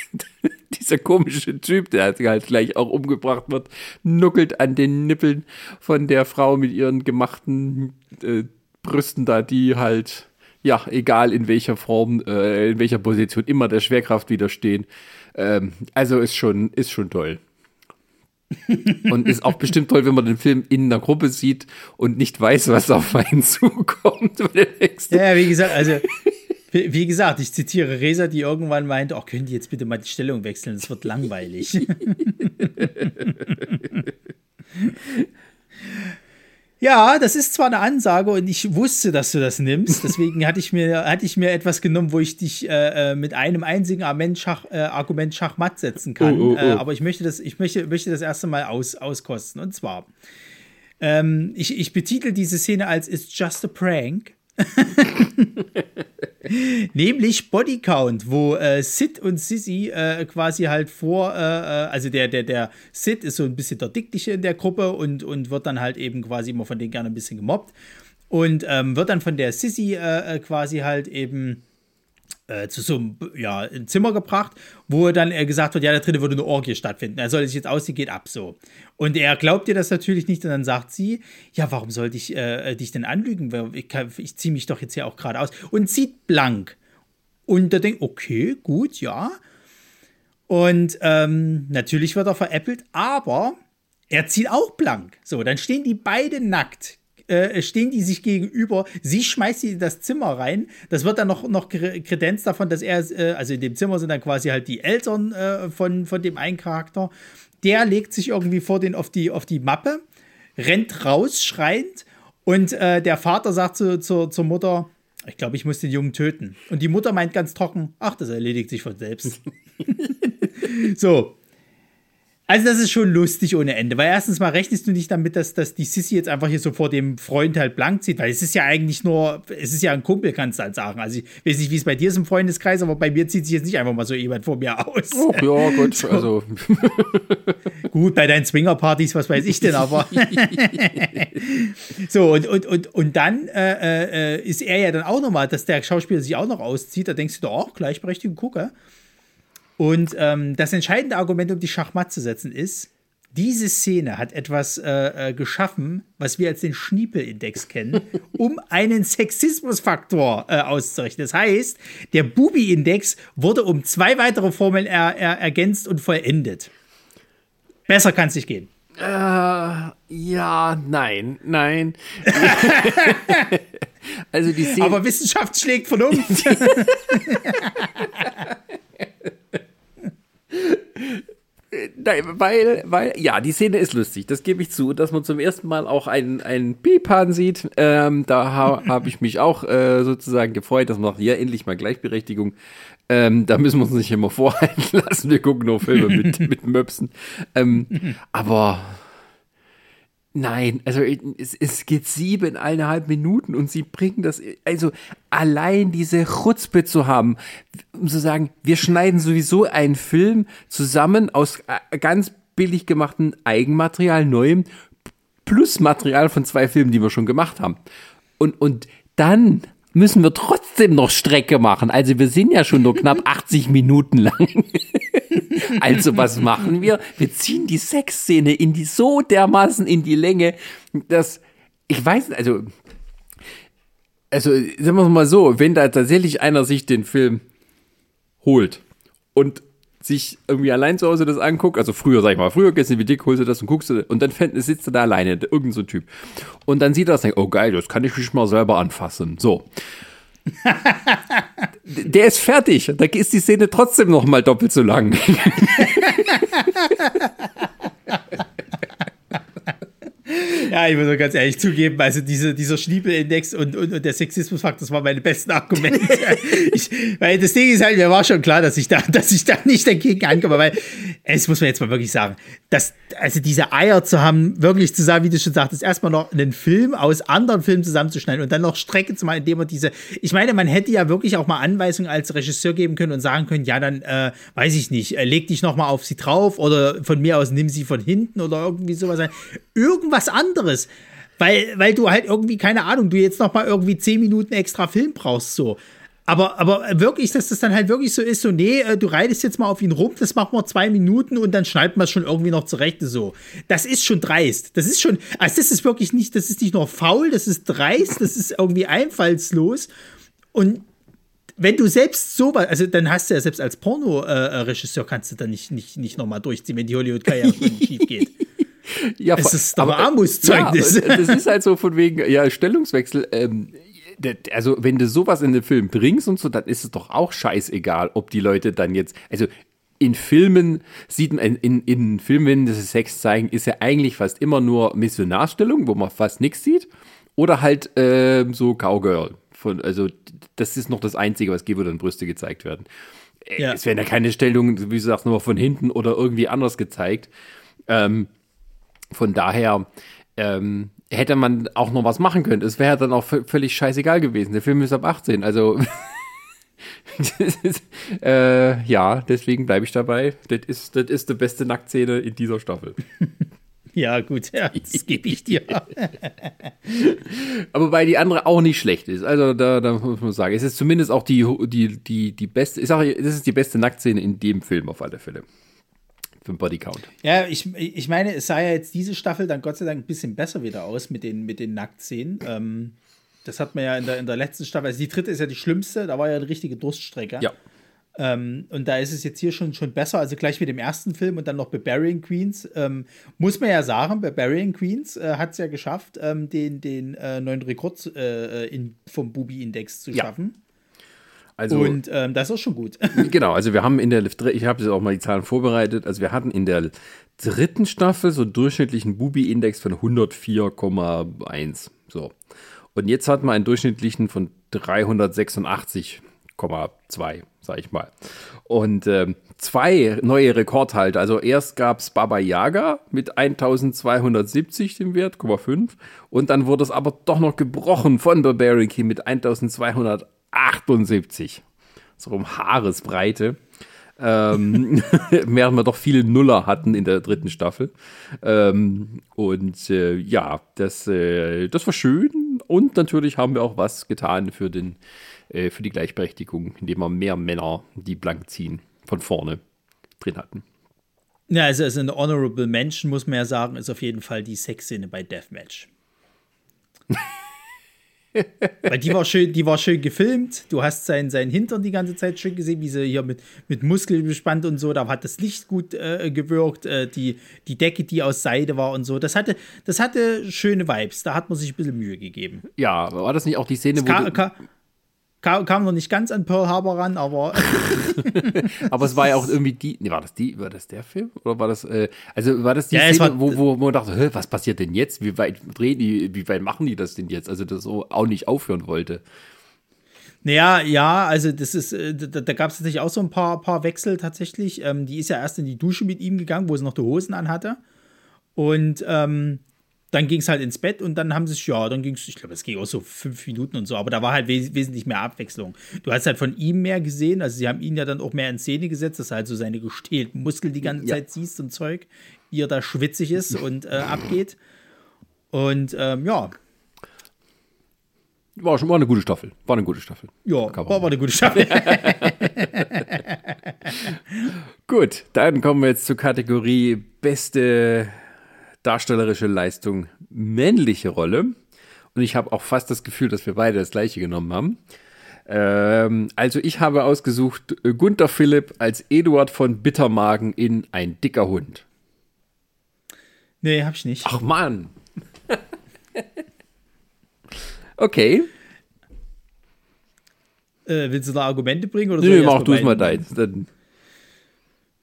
dieser komische Typ, der halt gleich auch umgebracht wird, nuckelt an den Nippeln von der Frau mit ihren gemachten äh, Brüsten da, die halt ja, egal in welcher Form, äh, in welcher Position, immer der Schwerkraft widerstehen. Ähm, also ist schon, ist schon toll. und ist auch bestimmt toll, wenn man den Film in einer Gruppe sieht und nicht weiß, was auf einen zukommt. ja, wie gesagt, also wie gesagt, ich zitiere Resa, die irgendwann meint, oh, können die jetzt bitte mal die Stellung wechseln, es wird langweilig. Ja, das ist zwar eine Ansage und ich wusste, dass du das nimmst. Deswegen hatte ich mir, hatte ich mir etwas genommen, wo ich dich äh, äh mit einem einzigen Argument, Schach, äh, Argument Schachmatt setzen kann. Oh, oh, oh. Äh, aber ich möchte das, ich möchte, möchte das erste Mal aus, auskosten. Und zwar, ähm, ich, ich betitel diese Szene als It's just a prank. Nämlich Bodycount, wo äh, Sid und Sissy äh, quasi halt vor, äh, äh, also der, der, der Sid ist so ein bisschen der Dickliche in der Gruppe und, und wird dann halt eben quasi immer von denen gerne ein bisschen gemobbt. Und ähm, wird dann von der Sissy äh, äh quasi halt eben äh, zu so einem ja, ein Zimmer gebracht, wo dann er gesagt wird, ja, da drinnen würde eine Orgie stattfinden. Er soll sich jetzt ausziehen, geht ab so. Und er glaubt ihr das natürlich nicht und dann sagt sie, ja, warum sollte ich äh, dich denn anlügen? Ich, ich ziehe mich doch jetzt hier auch gerade aus. Und zieht blank. Und da denkt, okay, gut, ja. Und ähm, natürlich wird er veräppelt, aber er zieht auch blank. So, dann stehen die beide nackt äh, stehen die sich gegenüber. Sie schmeißt sie in das Zimmer rein. Das wird dann noch, noch Kredenz davon, dass er, äh, also in dem Zimmer sind dann quasi halt die Eltern äh, von, von dem einen Charakter. Der legt sich irgendwie vor den auf die, auf die Mappe, rennt raus, schreiend. Und äh, der Vater sagt zu, zu, zur Mutter, ich glaube, ich muss den Jungen töten. Und die Mutter meint ganz trocken, ach, das erledigt sich von selbst. so, also das ist schon lustig ohne Ende, weil erstens mal rechnest du nicht damit, dass, dass die Sissy jetzt einfach hier so vor dem Freund halt blank zieht, weil es ist ja eigentlich nur, es ist ja ein Kumpel, kannst du halt sagen. Also ich weiß nicht, wie es bei dir ist im Freundeskreis, aber bei mir zieht sich jetzt nicht einfach mal so jemand vor mir aus. Oh ja, gut, so. also. gut, bei deinen Swingerpartys, was weiß ich denn, aber. so, und, und, und, und dann äh, äh, ist er ja dann auch nochmal, dass der Schauspieler sich auch noch auszieht, da denkst du doch, oh, gleichberechtigte Gucke. Und ähm, das entscheidende Argument, um die Schachmatt zu setzen, ist, diese Szene hat etwas äh, äh, geschaffen, was wir als den Schniepel-Index kennen, um einen Sexismusfaktor äh, auszurechnen. Das heißt, der Bubi-Index wurde um zwei weitere Formeln er, er, ergänzt und vollendet. Besser kann es nicht gehen. Äh, ja, nein, nein. also die Szene Aber Wissenschaft schlägt von uns. Nein, weil, weil, ja, die Szene ist lustig, das gebe ich zu, dass man zum ersten Mal auch einen, einen Pipan sieht. Ähm, da ha, habe ich mich auch äh, sozusagen gefreut, dass man sagt, ja, endlich mal Gleichberechtigung. Ähm, da müssen wir uns nicht immer vorhalten lassen, wir gucken nur Filme mit, mit Möpsen. Ähm, aber Nein, also es, es geht siebeneinhalb Minuten und sie bringen das, also allein diese Chutzpe zu haben, um zu sagen, wir schneiden sowieso einen Film zusammen aus äh, ganz billig gemachten Eigenmaterial, neuem, plus Material von zwei Filmen, die wir schon gemacht haben. Und, und dann müssen wir trotzdem noch Strecke machen. Also wir sind ja schon nur knapp 80 Minuten lang. Also was machen wir? Wir ziehen die Sexszene in die so dermaßen in die Länge, dass ich weiß, also also sagen wir mal so, wenn da tatsächlich einer sich den Film holt und sich irgendwie allein zu Hause das anguckt, also früher, sag ich mal, früher du wie dick, holst du das und guckst du, und dann sitzt er da alleine, irgendein so Typ. Und dann sieht er das denkt, oh geil, das kann ich mich mal selber anfassen. So. Der ist fertig. Da ist die Szene trotzdem noch mal doppelt so lang. Ja, ich muss ganz ehrlich zugeben, also diese, dieser Schniepelindex und, und, und der Sexismusfakt, das waren meine besten Argumente. ich, weil das Ding ist halt, mir war schon klar, dass ich da, dass ich da nicht dagegen ankomme, weil es muss man jetzt mal wirklich sagen, dass, also diese Eier zu haben, wirklich zusammen, wie du schon sagtest, erstmal noch einen Film aus anderen Filmen zusammenzuschneiden und dann noch Strecke zu machen, indem man diese, ich meine, man hätte ja wirklich auch mal Anweisungen als Regisseur geben können und sagen können, ja, dann, äh, weiß ich nicht, äh, leg dich noch mal auf sie drauf oder von mir aus nimm sie von hinten oder irgendwie sowas. Irgendwas anderes. Weil, weil du halt irgendwie, keine Ahnung, du jetzt noch mal irgendwie zehn Minuten extra Film brauchst, so. Aber, aber wirklich, dass das dann halt wirklich so ist, so, nee, äh, du reitest jetzt mal auf ihn rum, das machen wir zwei Minuten und dann schneiden wir es schon irgendwie noch zurecht, so. Das ist schon dreist. Das ist schon, also das ist wirklich nicht, das ist nicht nur faul, das ist dreist, das ist irgendwie einfallslos. Und wenn du selbst so was, also dann hast du ja selbst als Porno-Regisseur äh, kannst du da nicht, nicht, nicht nochmal durchziehen, wenn die Hollywood-Karriere schief geht. Ja, es ist aber Armutszeugnis. Ja, das ist halt so von wegen, ja, Stellungswechsel. Ähm, also, wenn du sowas in den Film bringst und so, dann ist es doch auch scheißegal, ob die Leute dann jetzt, also in Filmen sieht man, in, in Filmen, wenn sie Sex zeigen, ist ja eigentlich fast immer nur Missionarstellung, wo man fast nichts sieht. Oder halt äh, so Cowgirl. Von, also, das ist noch das Einzige, was wo dann Brüste gezeigt werden. Äh, ja. Es werden ja keine Stellungen, wie du sagst, nur von hinten oder irgendwie anders gezeigt. Ähm, von daher ähm, hätte man auch noch was machen können. Es wäre dann auch völlig scheißegal gewesen. Der Film ist ab 18, also. äh, ja, deswegen bleibe ich dabei. Das ist, das ist die beste Nacktszene in dieser Staffel. Ja, gut, ja, das gebe ich dir. Aber weil die andere auch nicht schlecht ist. Also da, da muss man sagen, es ist zumindest auch die, die, die, die beste, ich sage, das ist die beste Nacktszene in dem Film auf alle Fälle. Für den Bodycount. Ja, ich, ich meine, es sah ja jetzt diese Staffel dann Gott sei Dank ein bisschen besser wieder aus mit den, mit den Nacktszenen. Ähm, das hat man ja in der, in der letzten Staffel, also die dritte ist ja die schlimmste, da war ja eine richtige Durststrecke. Ja. Ähm, und da ist es jetzt hier schon, schon besser, also gleich mit dem ersten Film und dann noch Barbarian Queens. Ähm, muss man ja sagen, Barbarian Queens äh, hat es ja geschafft, ähm, den, den äh, neuen Rekord äh, in, vom Bubi-Index zu Ja. Also, und ähm, das ist schon gut. genau, also wir haben in der, ich habe jetzt auch mal die Zahlen vorbereitet, also wir hatten in der dritten Staffel so einen durchschnittlichen Bubi-Index von 104,1. So. Und jetzt hat man einen durchschnittlichen von 386,2, sag ich mal. Und ähm, zwei neue Rekordhalter. Also erst gab es Baba Yaga mit 1270 dem Wert, 0,5. Und dann wurde es aber doch noch gebrochen von Barbarian King mit 1278. So um Haaresbreite. ähm, während wir doch viele Nuller hatten in der dritten Staffel. Ähm, und äh, ja, das, äh, das war schön. Und natürlich haben wir auch was getan für, den, äh, für die Gleichberechtigung, indem wir mehr Männer, die blank ziehen, von vorne drin hatten. Ja, also, also eine Honorable Mention, muss man ja sagen, ist auf jeden Fall die Sexszene bei Deathmatch. Weil die war schön, die war schön gefilmt. Du hast seinen, seinen Hintern die ganze Zeit schön gesehen, wie sie hier mit, mit Muskeln bespannt und so. Da hat das Licht gut äh, gewirkt, äh, die, die Decke, die aus Seide war und so. Das hatte, das hatte schöne Vibes. Da hat man sich ein bisschen Mühe gegeben. Ja, war das nicht auch die Szene, Es wo. du- kam, kam, noch nicht ganz an Pearl Harbor ran, aber aber es war ja auch irgendwie die. Nee, war das die? War das der Film? Oder war das. Äh, also war das die Ja, Szene, war- wo, wo man dachte, was passiert denn jetzt? Wie weit drehen die, wie weit machen die das denn jetzt? Also das so auch nicht aufhören wollte. Naja, ja, also das ist, äh, da, da gab es tatsächlich auch so ein paar, paar Wechsel tatsächlich. Ähm, die ist ja erst in die Dusche mit ihm gegangen, wo sie noch die Hosen anhatte. Und ähm, dann ging es halt ins Bett und dann haben sie sich, ja, dann ging es, ich glaube, es ging auch so fünf Minuten und so, aber da war halt wes wesentlich mehr Abwechslung. Du hast halt von ihm mehr gesehen, also sie haben ihn ja dann auch mehr in Szene gesetzt, dass du halt so seine gestählten Muskeln die ganze Ja. Zeit siehst und Zeug, wie er da schwitzig ist und äh, abgeht. Und ähm, ja, War schon mal eine gute Staffel. War eine gute Staffel. ja, war, war eine gute Staffel. Gut, dann kommen wir jetzt zur Kategorie beste darstellerische Leistung männliche Rolle. Und ich habe auch fast das Gefühl, dass wir beide das gleiche genommen haben. Ähm, also ich habe ausgesucht äh, Gunther Philipp als Eduard von Bittermagen in Ein dicker Hund. nee, hab ich nicht. Ach Mann. okay. Äh, willst du da Argumente bringen? Oder Nö, ich mach du es mal deins. Dann,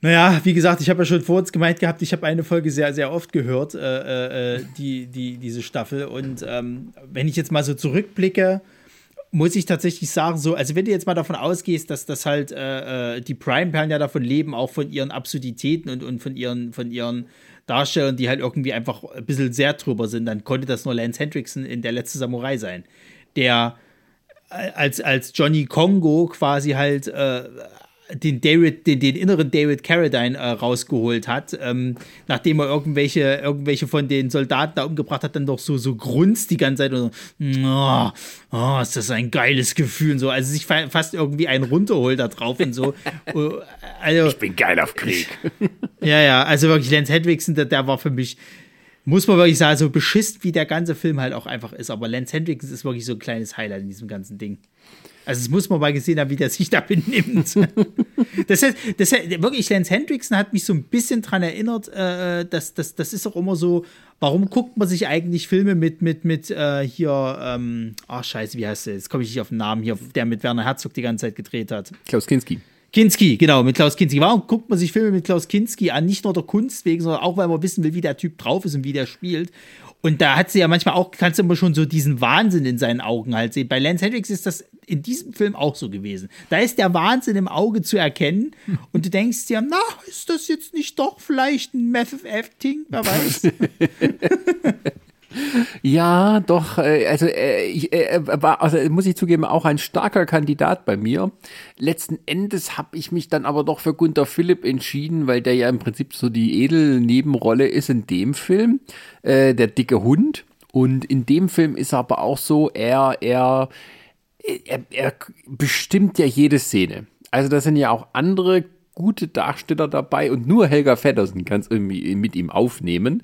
Naja, wie gesagt, ich habe ja schon vor uns gemeint gehabt, ich habe eine Folge sehr, sehr oft gehört, äh, äh, die, die, diese Staffel. Und ähm, wenn ich jetzt mal so zurückblicke, muss ich tatsächlich sagen, so, also wenn du jetzt mal davon ausgehst, dass das halt äh, äh, die Prime-Perlen ja davon leben, auch von ihren Absurditäten und, und von ihren, von ihren Darstellern, die halt irgendwie einfach ein bisschen sehr drüber sind, dann konnte das nur Lance Hendrickson in der letzte Samurai sein. Der äh, als, als Johnny Kongo quasi halt äh, den David, den, den inneren David Carradine äh, rausgeholt hat, ähm, nachdem er irgendwelche, irgendwelche von den Soldaten da umgebracht hat, dann doch so, so grunzt die ganze Zeit und so, oh, oh, ist das ein geiles Gefühl und so, also sich fa fast irgendwie einen runterholt da drauf und so. Also, ich bin geil auf Krieg. ja, ja, also wirklich Lance Hendrickson, der, der war für mich, muss man wirklich sagen, so beschissen wie der ganze Film halt auch einfach ist. Aber Lance Hendrickson ist wirklich so ein kleines Highlight in diesem ganzen Ding. Also das muss man mal gesehen haben, wie der sich da benimmt. das heißt, das heißt, wirklich, Lance Hendrickson hat mich so ein bisschen dran erinnert, äh, dass das, das ist auch immer so, warum guckt man sich eigentlich Filme mit, mit, mit äh, hier, ähm, ach scheiße, wie heißt der? Jetzt komme ich nicht auf den Namen hier, der mit Werner Herzog die ganze Zeit gedreht hat. Klaus Kinski. Kinski, genau, mit Klaus Kinski. Warum guckt man sich Filme mit Klaus Kinski an? Nicht nur der Kunst wegen, sondern auch, weil man wissen will, wie der Typ drauf ist und wie der spielt. Und da hat sie ja manchmal auch, kannst du immer schon so diesen Wahnsinn in seinen Augen halt sehen. Bei Lance Hendricks ist das in diesem Film auch so gewesen. Da ist der Wahnsinn im Auge zu erkennen und du denkst dir, na, ist das jetzt nicht doch vielleicht ein Meth-Acting? Wer weiß. Ja, doch, äh, also, äh, ich, äh, war, also muss ich zugeben, auch ein starker Kandidat bei mir. Letzten Endes habe ich mich dann aber doch für Gunther Philipp entschieden, weil der ja im Prinzip so die Edelnebenrolle ist in dem Film, äh, der dicke Hund. Und in dem Film ist er aber auch so, er, er, er, er bestimmt ja jede Szene. Also da sind ja auch andere gute Darsteller dabei und nur Helga Feddersen kann es irgendwie mit ihm aufnehmen.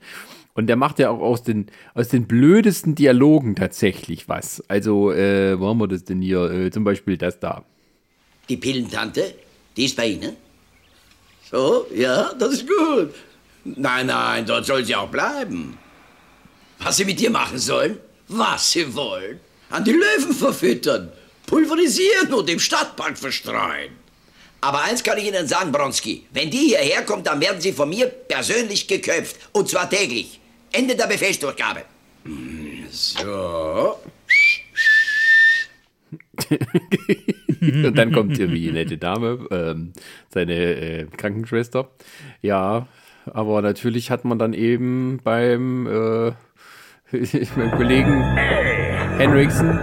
Und der macht ja auch aus den, aus den blödesten Dialogen tatsächlich was. Also, äh, wo haben wir das denn hier? Äh, zum Beispiel das da. Die Pillentante, die ist bei Ihnen? So, ja, das ist gut. Nein, nein, dort soll sie auch bleiben. Was Sie mit ihr machen sollen? Was Sie wollen? An die Löwen verfüttern, pulverisieren und im Stadtpark verstreuen. Aber eins kann ich Ihnen sagen, Bronski. Wenn die hierher kommt, dann werden Sie von mir persönlich geköpft. Und zwar täglich. Ende der Befehlsdurchgabe. So. und dann kommt irgendwie nette Dame, ähm, seine äh, Krankenschwester. Ja, aber natürlich hat man dann eben beim, äh, beim Kollegen Henriksen.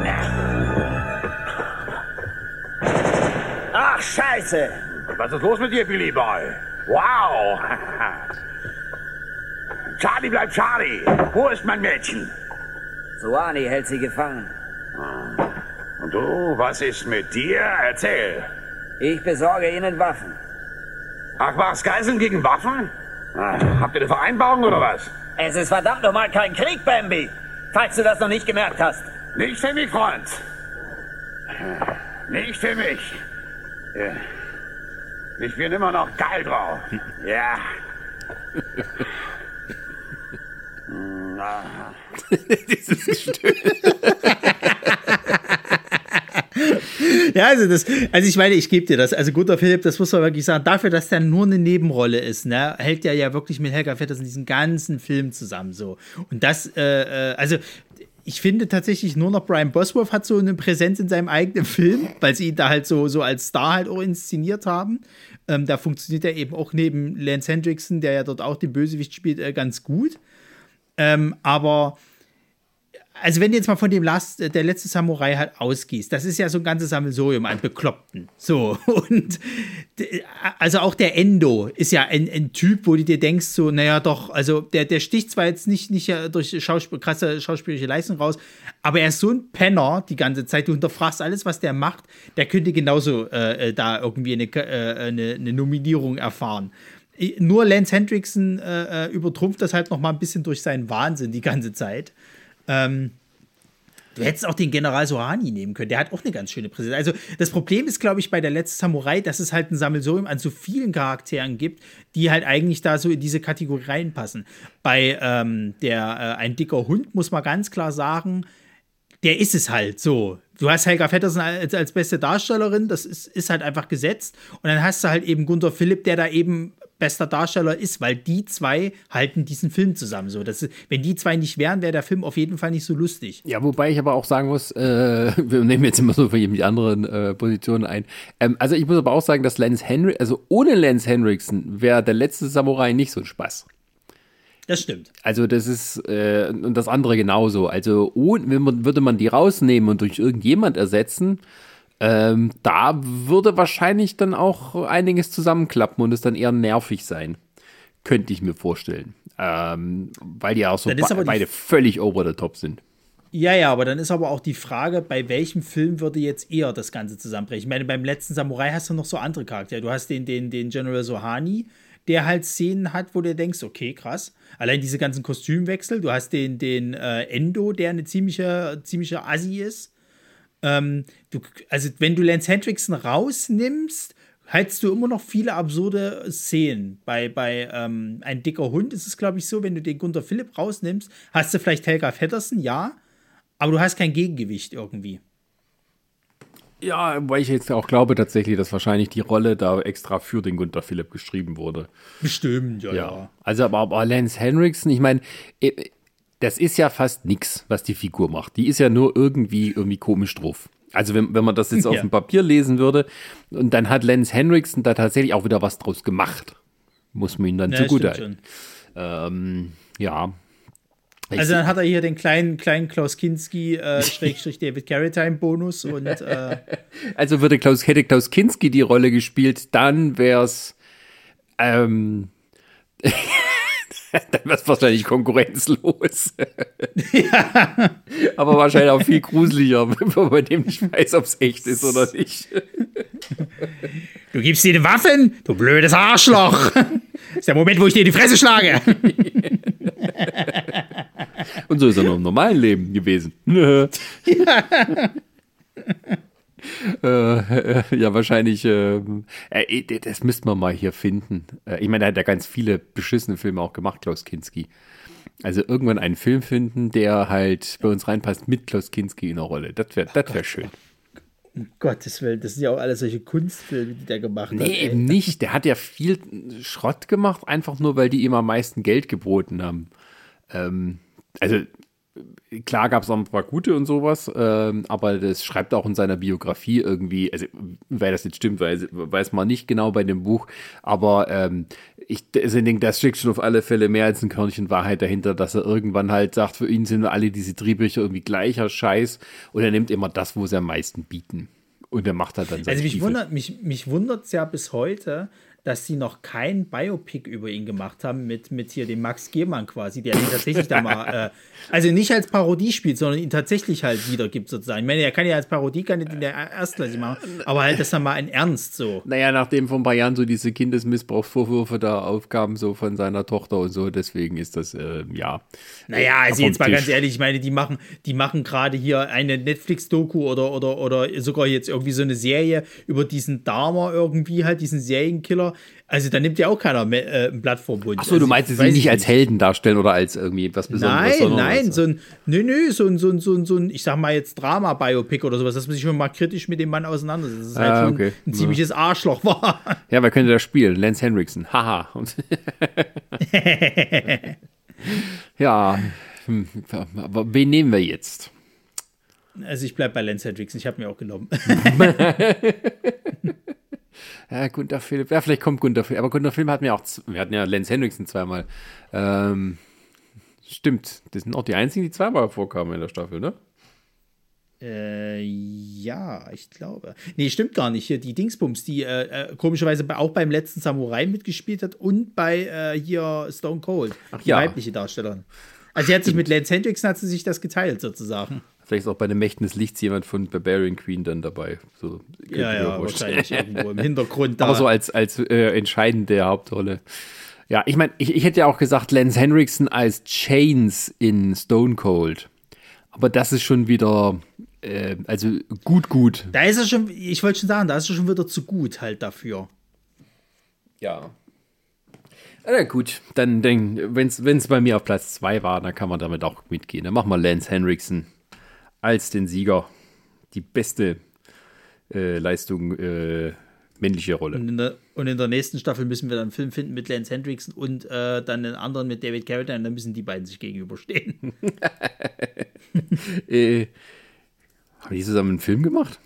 Ach, Scheiße! Was ist los mit dir, Billy Boy? Wow! Charlie bleibt Charlie. Wo ist mein Mädchen? Suani hält sie gefangen. Und du, was ist mit dir? Erzähl. Ich besorge ihnen Waffen. Ach was, Geiseln gegen Waffen? Ah, habt ihr eine Vereinbarung oder was? Es ist verdammt nochmal kein Krieg, Bambi. Falls du das noch nicht gemerkt hast. Nicht für mich, Freund. Nicht für mich. Ich bin immer noch geil drauf. Ja. Dieses ja, also das, also ich meine, ich gebe dir das. Also guter Philipp, das muss man wirklich sagen. Dafür, dass der nur eine Nebenrolle ist, ne, hält der ja wirklich mit Helga Vetters in diesen ganzen Film zusammen so. Und das, äh, äh, also ich finde tatsächlich nur noch Brian Bosworth hat so eine Präsenz in seinem eigenen Film, weil sie ihn da halt so, so als Star halt auch inszeniert haben. Ähm, da funktioniert er eben auch neben Lance Hendrickson, der ja dort auch den Bösewicht spielt, äh, ganz gut. Ähm, aber also wenn du jetzt mal von dem Last, der letzte Samurai halt ausgehst, das ist ja so ein ganzes Sammelsurium an Bekloppten. So, und also auch der Endo ist ja ein, ein, Typ, wo du dir denkst, so, naja, doch, also der, der sticht zwar jetzt nicht, nicht durch Schauspiel, krasse schauspielerische Leistung raus, aber er ist so ein Penner die ganze Zeit, du hinterfragst alles, was der macht, der könnte genauso äh, da irgendwie eine, äh, eine, eine Nominierung erfahren nur Lance Hendrickson äh, äh, übertrumpft das halt noch mal ein bisschen durch seinen Wahnsinn die ganze Zeit. Ähm, du hättest auch den General Sohani nehmen können. Der hat auch eine ganz schöne Präsenz. Also das Problem ist, glaube ich, bei der letzten Samurai, dass es halt ein Sammelsurium an so vielen Charakteren gibt, die halt eigentlich da so in diese Kategorie reinpassen. Bei ähm, der äh, ein dicker Hund muss man ganz klar sagen, der ist es halt so. Du hast Helga Fettersen als, als beste Darstellerin, das ist, ist halt einfach gesetzt. Und dann hast du halt eben Gunther Philipp, der da eben bester Darsteller ist, weil die zwei halten diesen Film zusammen. So, das, wenn die zwei nicht wären, wäre der Film auf jeden Fall nicht so lustig. Ja, wobei ich aber auch sagen muss, äh, wir nehmen jetzt immer so für die anderen äh, Positionen ein. Ähm, also ich muss aber auch sagen, dass Lance Henry, also ohne Lance Henriksen wäre der letzte Samurai nicht so ein Spaß. Das stimmt. Also das ist äh, und das andere genauso. Also oh, man, würde man die rausnehmen und durch irgendjemand ersetzen, ähm, da würde wahrscheinlich dann auch einiges zusammenklappen und es dann eher nervig sein. Könnte ich mir vorstellen. Ähm, weil die auch so be beide völlig over the top sind. Ja, ja, aber dann ist aber auch die Frage, bei welchem Film würde jetzt eher das Ganze zusammenbrechen? Ich meine, beim letzten Samurai hast du noch so andere Charaktere. Du hast den, den, den General Sohani, der halt Szenen hat, wo du denkst, okay, krass. Allein diese ganzen Kostümwechsel. Du hast den, den äh, Endo, der eine ziemliche, ziemliche Assi ist. Ähm, du, also, wenn du Lance Hendrickson rausnimmst, hältst du immer noch viele absurde Szenen. Bei, bei ähm, Ein dicker Hund ist es, glaube ich, so, wenn du den Gunter Philipp rausnimmst, hast du vielleicht Helga Feddersen, ja, aber du hast kein Gegengewicht irgendwie. Ja, weil ich jetzt auch glaube tatsächlich, dass wahrscheinlich die Rolle da extra für den Gunter Philipp geschrieben wurde. Bestimmt, ja, ja. ja. Also, aber, aber Lance Henriksen, ich meine, das ist ja fast nichts, was die Figur macht. Die ist ja nur irgendwie, irgendwie komisch drauf. Also wenn, wenn man das jetzt ja. auf dem Papier lesen würde, und dann hat Lance Henriksen da tatsächlich auch wieder was draus gemacht. Muss man ihn dann ja, zugute halten. Ähm, ja. Also dann hat er hier den kleinen, kleinen Klaus Kinski, äh, Schrägstrich David Carradine Bonus und äh, Also würde Klaus, hätte Klaus Kinski die Rolle gespielt, dann wär's ähm, dann wäre es wahrscheinlich konkurrenzlos. ja. Aber wahrscheinlich auch viel gruseliger, wenn man bei dem nicht weiß, ob es echt ist oder nicht. Du gibst dir die Waffen, du blödes Arschloch. Das ist der Moment, wo ich dir die Fresse schlage. Und so ist er noch im normalen Leben gewesen. ja. Äh, ja, wahrscheinlich. Äh, äh, das müsste man mal hier finden. Äh, ich meine, er hat ja ganz viele beschissene Filme auch gemacht, Klaus Kinski. Also irgendwann einen Film finden, der halt bei uns reinpasst mit Klaus Kinski in der Rolle. Das wäre das wär schön. Um Gottes Willen, das sind ja auch alle solche Kunstfilme, die der gemacht nee, hat. Nee, eben nicht. Der hat ja viel Schrott gemacht, einfach nur, weil die ihm am meisten Geld geboten haben. Ähm, also klar gab es auch ein paar gute und sowas, ähm, aber das schreibt auch in seiner Biografie irgendwie, also weil das jetzt stimmt, weiß, weiß man nicht genau bei dem Buch, aber ähm, ich also denke, das steckt schon auf alle Fälle mehr als ein Körnchen Wahrheit dahinter, dass er irgendwann halt sagt, für ihn sind alle diese Drehbücher irgendwie gleicher Scheiß und er nimmt immer das, wo sie am meisten bieten. Und er macht halt dann Also mich wundert, mich, mich wundert es ja bis heute, dass sie noch kein Biopic über ihn gemacht haben mit, mit hier dem Max Gehmann quasi, der ihn tatsächlich da mal, äh, also nicht als Parodie spielt, sondern ihn tatsächlich halt wiedergibt sozusagen. Ich meine, er kann ja als Parodie kann in der erstklassig machen, aber halt das dann mal in Ernst so. Naja, nachdem vor ein paar Jahren so diese Kindesmissbrauchsvorwürfe da aufkamen, so von seiner Tochter und so, deswegen ist das, äh, ja. Naja, also jetzt mal ganz ehrlich, ich meine, die machen, die machen gerade hier eine Netflix-Doku oder, oder, oder sogar jetzt irgendwie so eine Serie über diesen Dharma irgendwie halt, diesen Serienkiller, also da nimmt ja auch keiner mehr, äh, ein Blatt vor Mund. Achso, also, du meinst, sie nicht als Helden darstellen oder als irgendwie was Besonderes? Nein, nein, so ein, nö, nö, so ein, so ein, so ein, so ein ich sag mal jetzt Drama-Biopic oder sowas, dass man sich schon mal kritisch mit dem Mann auseinandersetzt. Das ist halt ah, okay. ein, ein, ziemliches Arschloch war. Ja, wer könnte das spielen? Lance Henriksen. Haha. ja, hm, aber wen nehmen wir jetzt? Also ich bleib bei Lance Henriksen, ich habe mir auch genommen. Ja, Gunter Philipp. Ja, vielleicht kommt Gunter Philipp. Aber Gunter Philipp hatten wir auch, wir hatten ja Lance Henriksen zweimal. Ähm, stimmt. Das sind auch die einzigen, die zweimal vorkamen in der Staffel, ne? Äh, ja, ich glaube. Nee, stimmt gar nicht. Hier die Dingsbums, die äh, äh, komischerweise auch beim letzten Samurai mitgespielt hat und bei äh, hier Stone Cold. Ach, die ja. weibliche Darstellerin. Also sie hat sich mit Lance Hendrickson hat sie sich das geteilt sozusagen. Vielleicht ist auch bei den Mächten des Lichts jemand von Barbarian Queen dann dabei. So, ja, ja, wahrscheinlich irgendwo im Hintergrund da. Aber so als, als äh, entscheidende Hauptrolle. Ja, ich meine, ich, ich hätte ja auch gesagt, Lance Henriksen als Chains in Stone Cold. Aber das ist schon wieder, äh, also gut, gut. Da ist er schon, ich wollte schon sagen, da ist er schon wieder zu gut halt dafür. Ja. Na gut, dann, dann wenn es bei mir auf Platz 2 war, dann kann man damit auch mitgehen. Dann machen wir Lance Henriksen als den Sieger. Die beste äh, Leistung, äh, männliche Rolle. Und in, der, und in, der, nächsten Staffel müssen wir dann einen Film finden mit Lance Hendrickson und äh, dann einen anderen mit David Carradine. Und dann müssen die beiden sich gegenüberstehen. äh, haben die zusammen einen Film gemacht?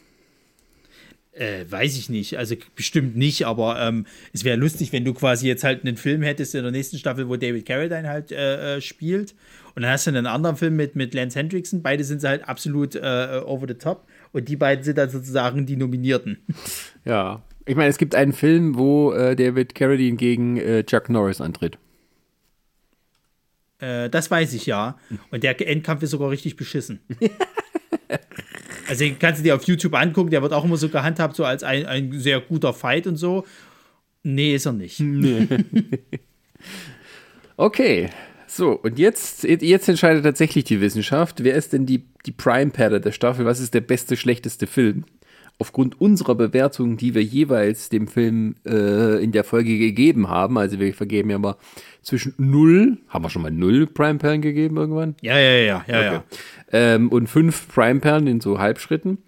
Äh, weiß ich nicht, also bestimmt nicht, aber ähm, es wäre lustig, wenn du quasi jetzt halt einen Film hättest in der nächsten Staffel, wo David Carradine halt äh, äh spielt und dann hast du einen anderen Film mit, mit Lance Hendrickson, beide sind halt absolut äh, over the top und die beiden sind dann sozusagen die Nominierten. Ja, ich meine, es gibt einen Film, wo äh, David Carradine gegen äh, Chuck Norris antritt. das weiß ich ja und der Endkampf ist sogar richtig beschissen. Also den kannst du dir auf YouTube angucken, der wird auch immer so gehandhabt, so als ein, ein sehr guter Fight und so. Nee, ist er nicht. Nee. okay. So, und jetzt, jetzt entscheidet tatsächlich die Wissenschaft, wer ist denn die, die Prime-Padder der Staffel? Was ist der beste, schlechteste Film? Aufgrund unserer Bewertungen, die wir jeweils dem Film äh, in der Folge gegeben haben, also wir vergeben ja mal zwischen null, haben wir schon mal null Prime-Perlen gegeben irgendwann? Ja, ja, ja, ja, okay. ja ähm, und fünf Prime-Perlen in so Halbschritten.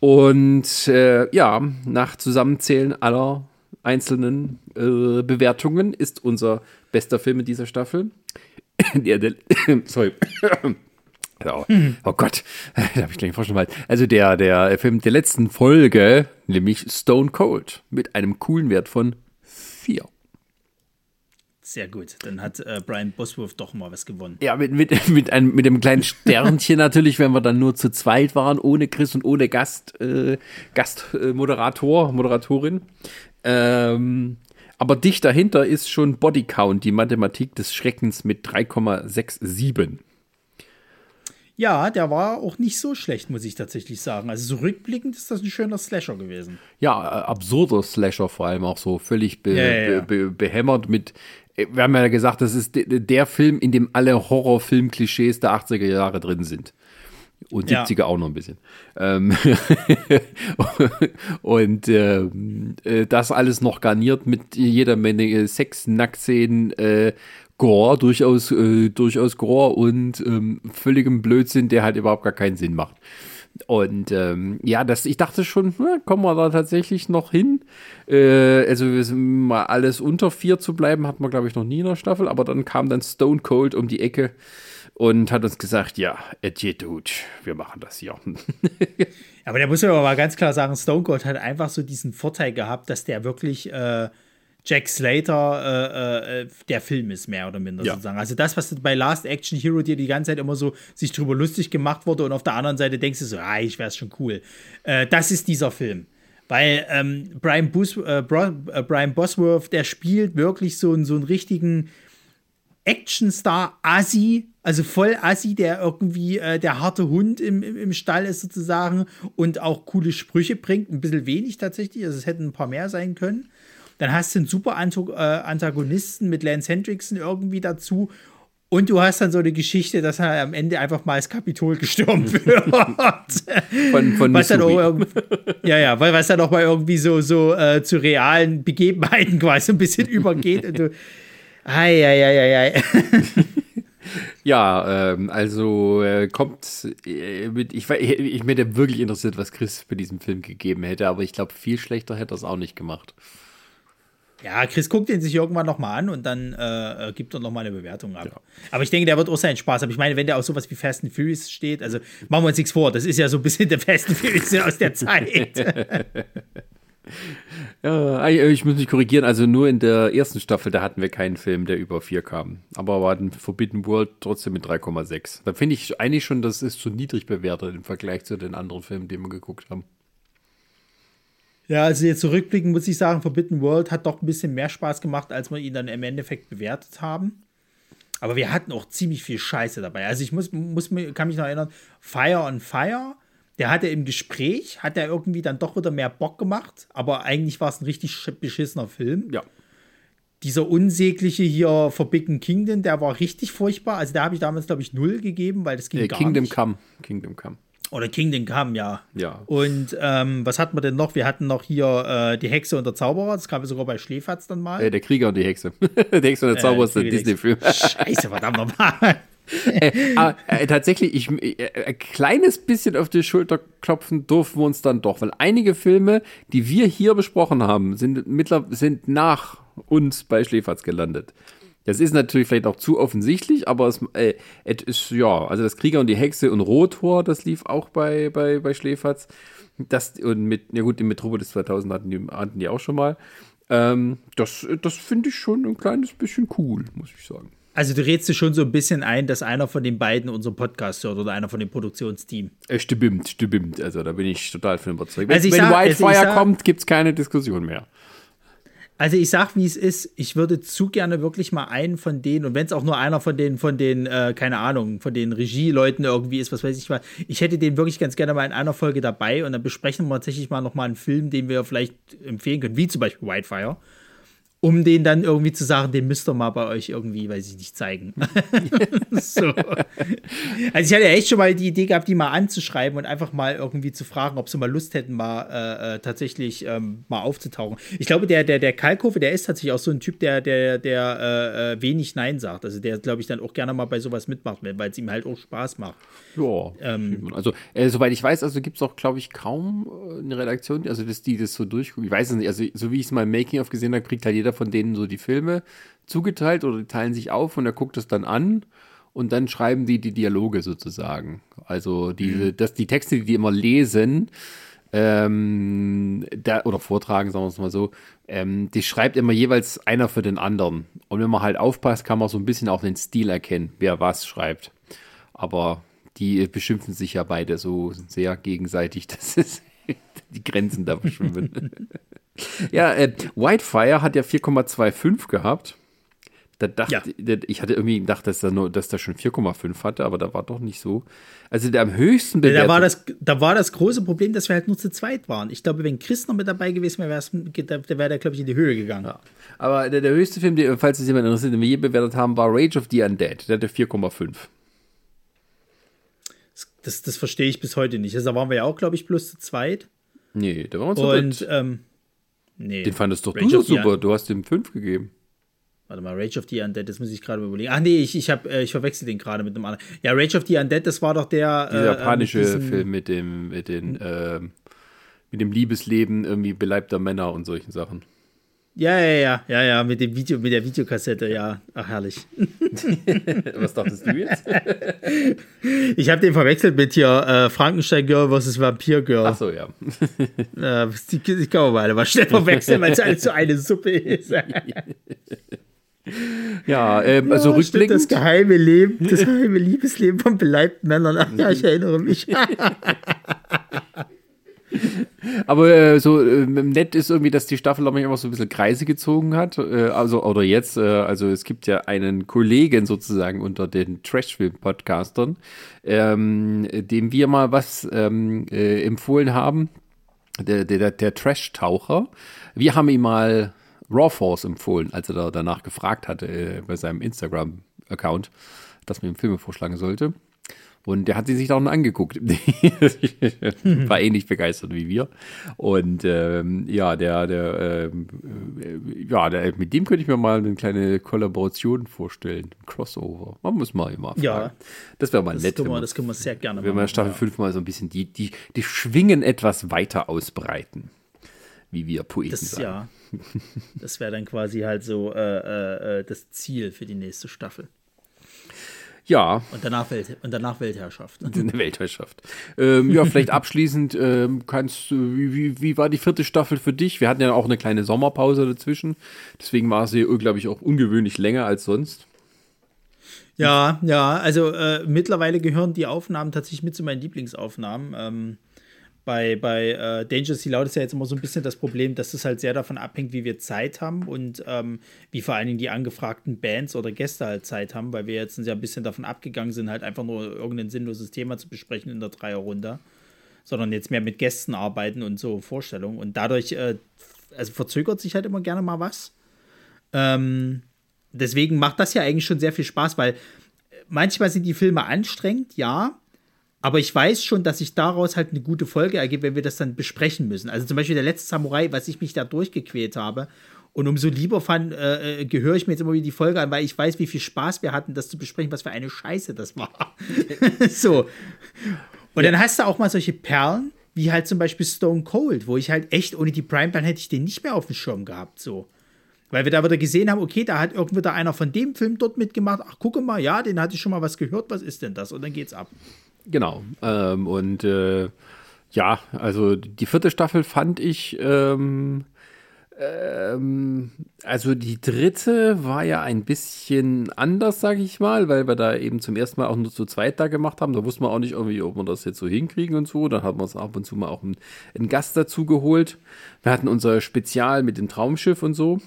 Und äh, ja, nach Zusammenzählen aller einzelnen äh, Bewertungen ist unser bester Film in dieser Staffel. der, der, sorry. Oh, oh, Gott, da habe ich gleich mal. Also der, der Film der letzten Folge, nämlich Stone Cold, mit einem coolen Wert von vier. Sehr gut. Dann hat äh, Brian Bosworth doch mal was gewonnen. Ja, mit, mit, mit, einem, mit einem kleinen Sternchen natürlich, wenn wir dann nur zu zweit waren, ohne Chris und ohne Gast, äh, Gastmoderator, Moderatorin. Ähm, aber dicht dahinter ist schon Bodycount, die Mathematik des Schreckens mit 3,67. Ja, der war auch nicht so schlecht, muss ich tatsächlich sagen. Also so rückblickend ist das ein schöner Slasher gewesen. Ja, äh, absurder Slasher vor allem auch so, völlig be, ja, ja, ja. Be, be, behämmert mit. Wir haben ja gesagt, das ist der Film, in dem alle Horrorfilm-Klischees der 80er Jahre drin sind. Und 70er auch noch ein bisschen. Ähm und ähm, äh, das alles noch garniert mit jeder Menge Sex, Nacktszenen, äh, Gore, durchaus, äh, durchaus Gore und ähm, völligem Blödsinn, der halt überhaupt gar keinen Sinn macht. Und ähm, ja, das, ich dachte schon, na, kommen wir da tatsächlich noch hin. Äh, also mal alles unter vier zu bleiben, hat man, glaube ich, noch nie in der Staffel, aber dann kam dann Stone Cold um die Ecke und hat uns gesagt, ja, dude, wir machen das hier. aber der muss ja aber mal ganz klar sagen, Stone Cold hat einfach so diesen Vorteil gehabt, dass der wirklich äh, Jack Slater äh, äh, der Film ist, mehr oder minder ja. sozusagen. Also das, was bei Last Action Hero dir die ganze Zeit immer so sich drüber lustig gemacht wurde und auf der anderen Seite denkst du so, ah, ich wäre schon cool. Äh, das ist dieser Film. Weil ähm, Brian, Bus äh, äh, Brian Bosworth, der spielt wirklich so, so einen richtigen Actionstar Assi, also voll Assi, der irgendwie äh, der harte Hund im, im, im, Stall ist sozusagen und auch coole Sprüche bringt. Ein bisschen wenig tatsächlich, also es hätten ein paar mehr sein können. Dann hast du einen super äh, Antagonisten mit Lance Hendrickson irgendwie dazu. Und du hast dann so eine Geschichte, dass er am Ende einfach mal als Kapitol gestürmt wird. von, von was dann auch ja, ja, weil was dann auch mal irgendwie so, so äh, zu realen Begebenheiten quasi ein bisschen übergeht. Und du, ei, ei, ei, ei, ei. Ja, ähm, also äh, kommt äh, mit, ich, ich, ich mir wirklich interessiert, was Chris für diesen Film gegeben hätte, aber ich glaube, viel schlechter hätte er es auch nicht gemacht. Ja, Chris guckt ihn sich irgendwann nochmal an und dann äh, gibt er nochmal eine Bewertung ab. Ja. Aber ich denke, der wird auch seinen Spaß haben. Ich meine, wenn der auf sowas wie Fast and Furious steht, also machen wir uns nichts vor, das ist ja so ein bisschen der Fast and Furious aus der Zeit. ja, ich muss mich korrigieren, also nur in der ersten Staffel, da hatten wir keinen Film, der über 4 kam. Aber war ein Forbidden World trotzdem mit 3,6. Da finde ich eigentlich schon, das ist zu niedrig bewertet im Vergleich zu den anderen Filmen, die wir geguckt haben. Ja, also jetzt zurückblicken muss ich sagen, Forbidden World hat doch ein bisschen mehr Spaß gemacht, als wir ihn dann im Endeffekt bewertet haben. Aber wir hatten auch ziemlich viel Scheiße dabei. Also ich muss, muss kann mich noch erinnern, Fire on Fire, der hatte im Gespräch, hat er irgendwie dann doch wieder mehr Bock gemacht, aber eigentlich war es ein richtig beschissener Film. Ja. Dieser unsägliche hier Forbidden Kingdom, der war richtig furchtbar. Also da habe ich damals, glaube ich, null gegeben, weil das ging äh, gar Kingdom nicht. Come. Kingdom Come. Oder Kingdom Come, ja. Ja. Und ähm, was hatten wir denn noch? Wir hatten noch hier äh, die Hexe und der Zauberer. Das kam sogar bei Schläferz dann mal. Äh, der Krieger und die Hexe. der Hexe und der Zauberer äh, ist der Disney-Film. Scheiße, verdammt nochmal. äh, aber, äh, tatsächlich, ich, äh, ein kleines bisschen auf die Schulter klopfen durften wir uns dann doch, weil einige Filme, die wir hier besprochen haben, sind, mittler, sind nach uns bei Schläferz gelandet. Das ist natürlich vielleicht auch zu offensichtlich, aber es, äh, es ist, ja, also das Krieger und die Hexe und Rotor, das lief auch bei, bei, bei Schläferz. Das, und mit, ja gut, die Metropolis 2000 hatten die, hatten die auch schon mal. Ähm, das das finde ich schon ein kleines bisschen cool, muss ich sagen. Also du redest dir schon so ein bisschen ein, dass einer von den beiden unseren Podcast hört oder einer von dem Produktionsteam. Äh, stimmt, stimmt. Also da bin ich total von überzeugt. Also Wenn, wenn sag, Wildfire also kommt, gibt es keine Diskussion mehr. Also ich sag, wie es ist, ich würde zu gerne wirklich mal einen von denen, und wenn es auch nur einer von den, von den, äh, keine Ahnung, von den Regieleuten irgendwie ist, was weiß ich mal, ich hätte den wirklich ganz gerne mal in einer Folge dabei. Und dann besprechen wir tatsächlich mal nochmal einen Film, den wir vielleicht empfehlen können, wie zum Beispiel Whitefire um den dann irgendwie zu sagen, den müsst ihr mal bei euch irgendwie, weiß ich nicht, zeigen. so. Also ich hatte ja echt schon mal die Idee gehabt, die mal anzuschreiben und einfach mal irgendwie zu fragen, ob sie mal Lust hätten, mal äh, äh, tatsächlich ähm, mal aufzutauchen. Ich glaube, der, der, der Kalkofe, der ist tatsächlich auch so ein Typ, der, der, der äh, äh wenig Nein sagt. Also der, glaube ich, dann auch gerne mal bei sowas mitmacht, weil es ihm halt auch Spaß macht. Ja. Ähm, also, äh, soweit ich weiß, also gibt es auch, glaube ich, kaum äh, eine Redaktion, also dass die das so durchgucken. Ich weiß es nicht, also so wie ich es mal im Making-of gesehen habe, kriegt halt jeder jeder von denen so die Filme zugeteilt oder die teilen sich auf und er guckt es dann an und dann schreiben die die Dialoge sozusagen. Also diese, mhm. dass die Texte, die die immer lesen, ähm, da, oder vortragen, sagen wir es mal so, ähm, die schreibt immer jeweils einer für den anderen. Und wenn man halt aufpasst, kann man so ein bisschen auch den Stil erkennen, wer was schreibt. Aber die beschimpfen sich ja beide so sehr gegenseitig, dass es die Grenzen da verschwimmen. ja, äh, Whitefire hat ja 4,25 gehabt. Da dachte, ja. ich hatte irgendwie gedacht, dass er nur, dass der schon 4,5 hatte, aber da war doch nicht so. Also der am höchsten bewertet. Da war das, da war das große Problem, dass wir halt nur zu zweit waren. Ich glaube, wenn Chris noch mit dabei gewesen wäre, wäre der, glaube ich, in die Höhe gegangen. Ja. Aber der, der höchste Film, der, falls es jemand interessiert, den wir je bewertet haben, war Rage of the Undead. Der hatte 4,5. Das, das verstehe ich bis heute nicht. Also da waren wir ja auch, glaube ich, bloß zu zweit. Nee, da waren wir zu Und, ähm, nee. Den fandest doch Rage du super. Du hast ihm 5 gegeben. Warte mal, Rage of the Undead, das muss ich gerade überlegen. Ach nee, ich, ich, hab, äh, ich verwechsel den gerade mit einem anderen. Ja, Rage of the Undead, das war doch der. Dieser äh, japanische äh, Film mit dem, mit den, äh, mit dem Liebesleben irgendwie beleibter Männer und solchen Sachen. Ja, ja, ja, ja, ja, mit dem Video, mit der Videokassette, ja. Ach, herrlich. Was dachtest du jetzt? ich habe den verwechselt mit hier äh, Frankenstein Girl vs. Vampir Girl. Ach so, ja. äh, die, die kann man mal, mal schnell verwechseln, weil es alles so eine Suppe ist. Ja, ähm, also ja, rückblickend. Das geheime Leben, das geheime Liebesleben von beleibten Männern. Ach ja, ich erinnere mich. Aber äh, so äh, nett ist irgendwie, dass die Staffel auch immer so ein bisschen Kreise gezogen hat. Äh, also, oder jetzt, äh, also es gibt ja einen Kollegen sozusagen unter den Trashfilm-Podcastern, ähm, dem wir mal was ähm, äh, empfohlen haben. Der, der, der Trash-Taucher. Wir haben ihm mal Raw Force empfohlen, als er da danach gefragt hatte äh, bei seinem Instagram-Account, dass man ihm Filme vorschlagen sollte. Und der hat sie sich auch noch angeguckt. War ähnlich begeistert wie wir. Und ähm, ja, der, der, ähm, äh, ja, der, mit dem könnte ich mir mal eine kleine Kollaboration vorstellen. Ein Crossover. Man muss mal immer fragen. Ja, das wäre mal das nett. Können wir, das können wir sehr gerne machen. Wenn wir Staffel ja. 5 mal so ein bisschen die, die, die Schwingen etwas weiter ausbreiten. Wie wir Poeten das, sagen. Ja, das wäre dann quasi halt so äh, äh, äh, das Ziel für die nächste Staffel. Ja. Und danach, Welt, und danach Weltherrschaft. Eine Weltherrschaft. Ähm, ja, vielleicht abschließend ähm, kannst du, wie, wie, wie war die vierte Staffel für dich? Wir hatten ja auch eine kleine Sommerpause dazwischen. Deswegen war sie, glaube ich, auch ungewöhnlich länger als sonst. Ja, ja, also äh, mittlerweile gehören die Aufnahmen tatsächlich mit zu meinen Lieblingsaufnahmen. Ähm, bei, bei äh, Dangerous Loud ist ja jetzt immer so ein bisschen das Problem, dass es halt sehr davon abhängt, wie wir Zeit haben und ähm, wie vor allen Dingen die angefragten Bands oder Gäste halt Zeit haben, weil wir jetzt ja ein bisschen davon abgegangen sind, halt einfach nur irgendein sinnloses Thema zu besprechen in der Dreierrunde, sondern jetzt mehr mit Gästen arbeiten und so Vorstellungen. Und dadurch, äh, also verzögert sich halt immer gerne mal was. Ähm, deswegen macht das ja eigentlich schon sehr viel Spaß, weil manchmal sind die Filme anstrengend, ja, aber ich weiß schon, dass sich daraus halt eine gute Folge ergibt, wenn wir das dann besprechen müssen. Also zum Beispiel der letzte Samurai, was ich mich da durchgequält habe. Und umso lieber fand, äh, äh, gehöre ich mir jetzt immer wieder die Folge an, weil ich weiß, wie viel Spaß wir hatten, das zu besprechen, was für eine Scheiße das war. so. Und ja. dann hast du auch mal solche Perlen, wie halt zum Beispiel Stone Cold, wo ich halt echt, ohne die Prime, dann hätte ich den nicht mehr auf dem Schirm gehabt, so. Weil wir da wieder gesehen haben, okay, da hat irgendwie da einer von dem Film dort mitgemacht. Ach, gucke mal, ja, den hatte ich schon mal was gehört, was ist denn das? Und dann geht's ab. Genau. Ähm, und äh, ja, also die vierte Staffel fand ich, ähm, ähm, also die dritte war ja ein bisschen anders, sage ich mal, weil wir da eben zum ersten Mal auch nur zu zweit da gemacht haben. Da wusste man auch nicht irgendwie, ob wir das jetzt so hinkriegen und so. Dann hat man uns ab und zu mal auch einen, einen Gast dazu geholt. Wir hatten unser Spezial mit dem Traumschiff und so.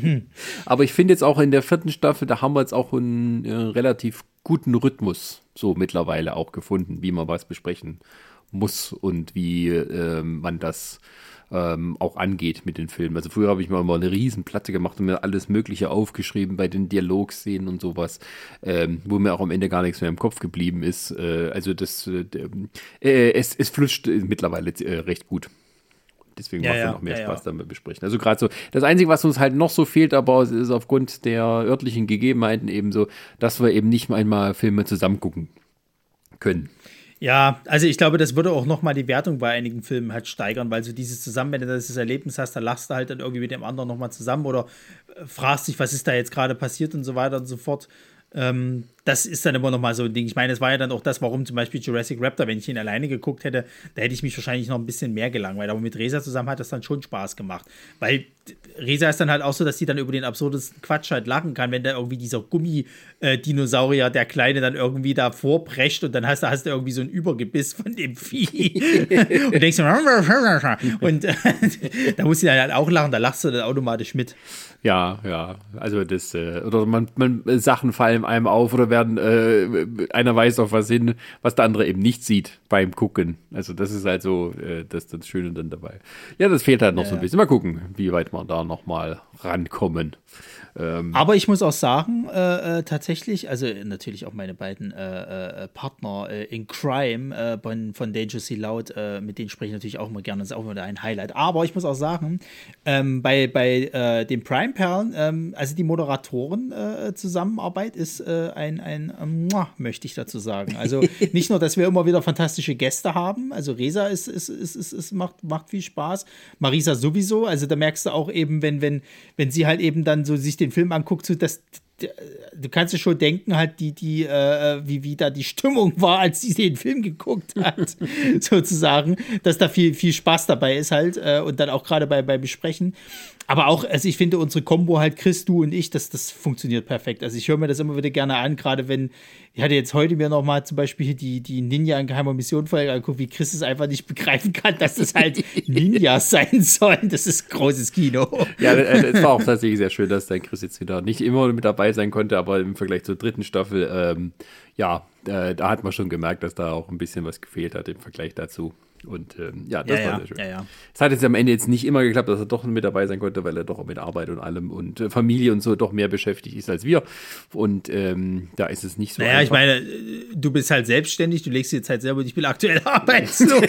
hm. Aber ich finde jetzt auch in der vierten Staffel, da haben wir jetzt auch einen äh, relativ guten Rhythmus so mittlerweile auch gefunden, wie man was besprechen muss und wie äh, man das ähm, auch angeht mit den Filmen. Also früher habe ich mal mal eine Riesenplatte gemacht und mir alles Mögliche aufgeschrieben bei den Dialogszenen und sowas, ähm, wo mir auch am Ende gar nichts mehr im Kopf geblieben ist. Äh, also das, äh, äh es, es flutscht mittlerweile äh, recht gut. Deswegen ja, macht es ja, noch mehr ja, Spaß, damit besprechen. Also gerade so, das Einzige, was uns halt noch so fehlt, aber ist aufgrund der örtlichen Gegebenheiten eben so, dass wir eben nicht einmal Filme zusammen gucken können. Ja, also ich glaube, das würde auch nochmal die Wertung bei einigen Filmen halt steigern, weil so dieses zusammen, wenn du das Erlebnis hast, da lachst du halt dann irgendwie mit dem anderen nochmal zusammen oder äh, fragst dich, was ist da jetzt gerade passiert und so weiter und so fort. Ähm, das ist dann immer noch mal so ein Ding. Ich meine, es war ja dann auch das, warum zum Beispiel Jurassic Raptor, wenn ich ihn alleine geguckt hätte, da hätte ich mich wahrscheinlich noch ein bisschen mehr gelangweilt. Aber mit Resa zusammen hat das dann schon Spaß gemacht. Weil Resa ist dann halt auch so, dass sie dann über den absurdesten Quatsch halt lachen kann, wenn da irgendwie dieser Gummidinosaurier, der Kleine, dann irgendwie da vorprescht und dann hast, du, hast du irgendwie so ein Übergebiss von dem Vieh. und denkst du, und äh, da muss sie dann halt auch lachen, da lachst du dann automatisch mit. Ja, ja. Also das, äh, oder man, man Sachen fallen einem auf oder werden, äh, einer weiß auf was hin, was der andere eben nicht sieht beim Gucken. Also das ist halt so äh, das, das Schöne dann dabei. Ja, das fehlt halt noch ja, so ein bisschen. Mal gucken, wie weit wir da nochmal rankommen. Ähm, Aber ich muss auch sagen, äh, äh, tatsächlich, also natürlich auch meine beiden äh, äh Partner äh, in Crime äh, von, von Dangerously Loud, mit denen spreche ich natürlich auch immer gerne, das ist auch immer ein Highlight. Aber ich muss auch sagen, ähm, bei, bei den Prime-Perlen, ähm, also die Moderatoren-Zusammenarbeit ist ein, ein ähm, möchte ich dazu sagen. Also nicht nur, dass wir immer wieder fantastische Gäste haben, also Resa ist, ist, ist, ist, ist macht, macht viel Spaß, Marisa sowieso, also da merkst du auch eben, wenn, wenn, wenn sie halt eben dann so sich den Film anguckt, so dass du kannst dir schon denken, halt, die, die, äh, wie, wie da die Stimmung war, als sie den Film geguckt hat, sozusagen, dass da viel, viel Spaß dabei ist halt äh, und dann auch gerade bei, bei Besprechen aber auch, also ich finde unsere Combo halt, Chris, du und ich, das, das funktioniert perfekt. Also ich höre mir das immer wieder gerne an, gerade wenn, ich hatte jetzt heute mir nochmal zum Beispiel die, die Ninja in geheimer Mission Folge angeguckt, wie Chris es einfach nicht begreifen kann, dass das halt Ninjas sein sollen. Das ist großes Kino. Ja, äh, es war auch tatsächlich sehr schön, dass dein Chris jetzt wieder nicht immer mit dabei sein konnte, aber im Vergleich zur dritten Staffel, ähm, ja, äh, da hat man schon gemerkt, dass da auch ein bisschen was gefehlt hat im Vergleich dazu. Und ähm, ja, das ja, war ja, sehr schön. Ja, ja. Es hat jetzt am Ende jetzt nicht immer geklappt, dass er doch mit dabei sein konnte, weil er doch mit Arbeit und allem und äh, Familie und so doch mehr beschäftigt ist als wir. Und ähm, da ist es nicht so. Naja, einfach. ich meine, du bist halt selbstständig, du legst dir jetzt halt selber, ich bin aktuell arbeitslos.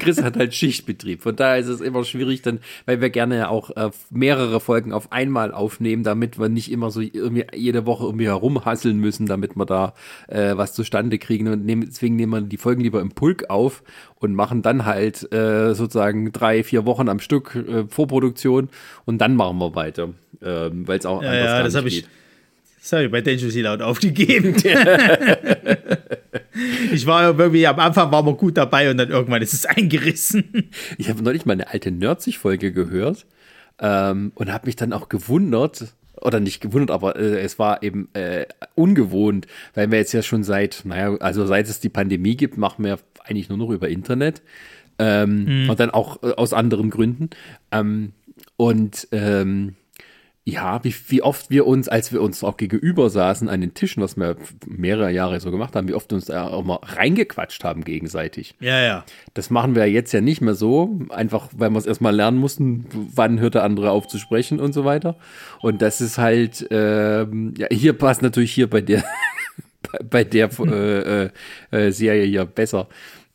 Chris hat halt Schichtbetrieb. Von daher ist es immer schwierig, dann, weil wir gerne auch äh, mehrere Folgen auf einmal aufnehmen, damit wir nicht immer so irgendwie jede Woche irgendwie herumhasseln müssen, damit wir da äh, was zustande kriegen. Und deswegen nehmen wir die Folgen lieber im Pulk auf und machen dann halt äh, sozusagen drei, vier Wochen am Stück äh, Vorproduktion und dann machen wir weiter. Ähm, weil es auch ja, ja, das habe ich. Das habe ich bei Dangerously Loud aufgegeben. ich war irgendwie, am Anfang war man gut dabei und dann irgendwann ist es eingerissen. Ich habe neulich mal eine alte Nerdsich-Folge gehört ähm, und habe mich dann auch gewundert, oder nicht gewundert, aber äh, es war eben äh, ungewohnt, weil wir jetzt ja schon seit, naja, also seit es die Pandemie gibt, machen wir eigentlich nur noch über Internet. Ähm, mhm. Und dann auch äh, aus anderen Gründen. Ähm, und ähm, ja, wie, wie oft wir uns, als wir uns auch gegenüber saßen an den Tischen, was wir mehrere Jahre so gemacht haben, wie oft wir uns da auch mal reingequatscht haben gegenseitig. Ja, ja. Das machen wir jetzt ja nicht mehr so, einfach weil wir es erstmal lernen mussten, wann hört der andere auf zu sprechen und so weiter. Und das ist halt, ähm, ja, hier passt natürlich hier bei der, bei der äh, äh, äh, Serie hier besser.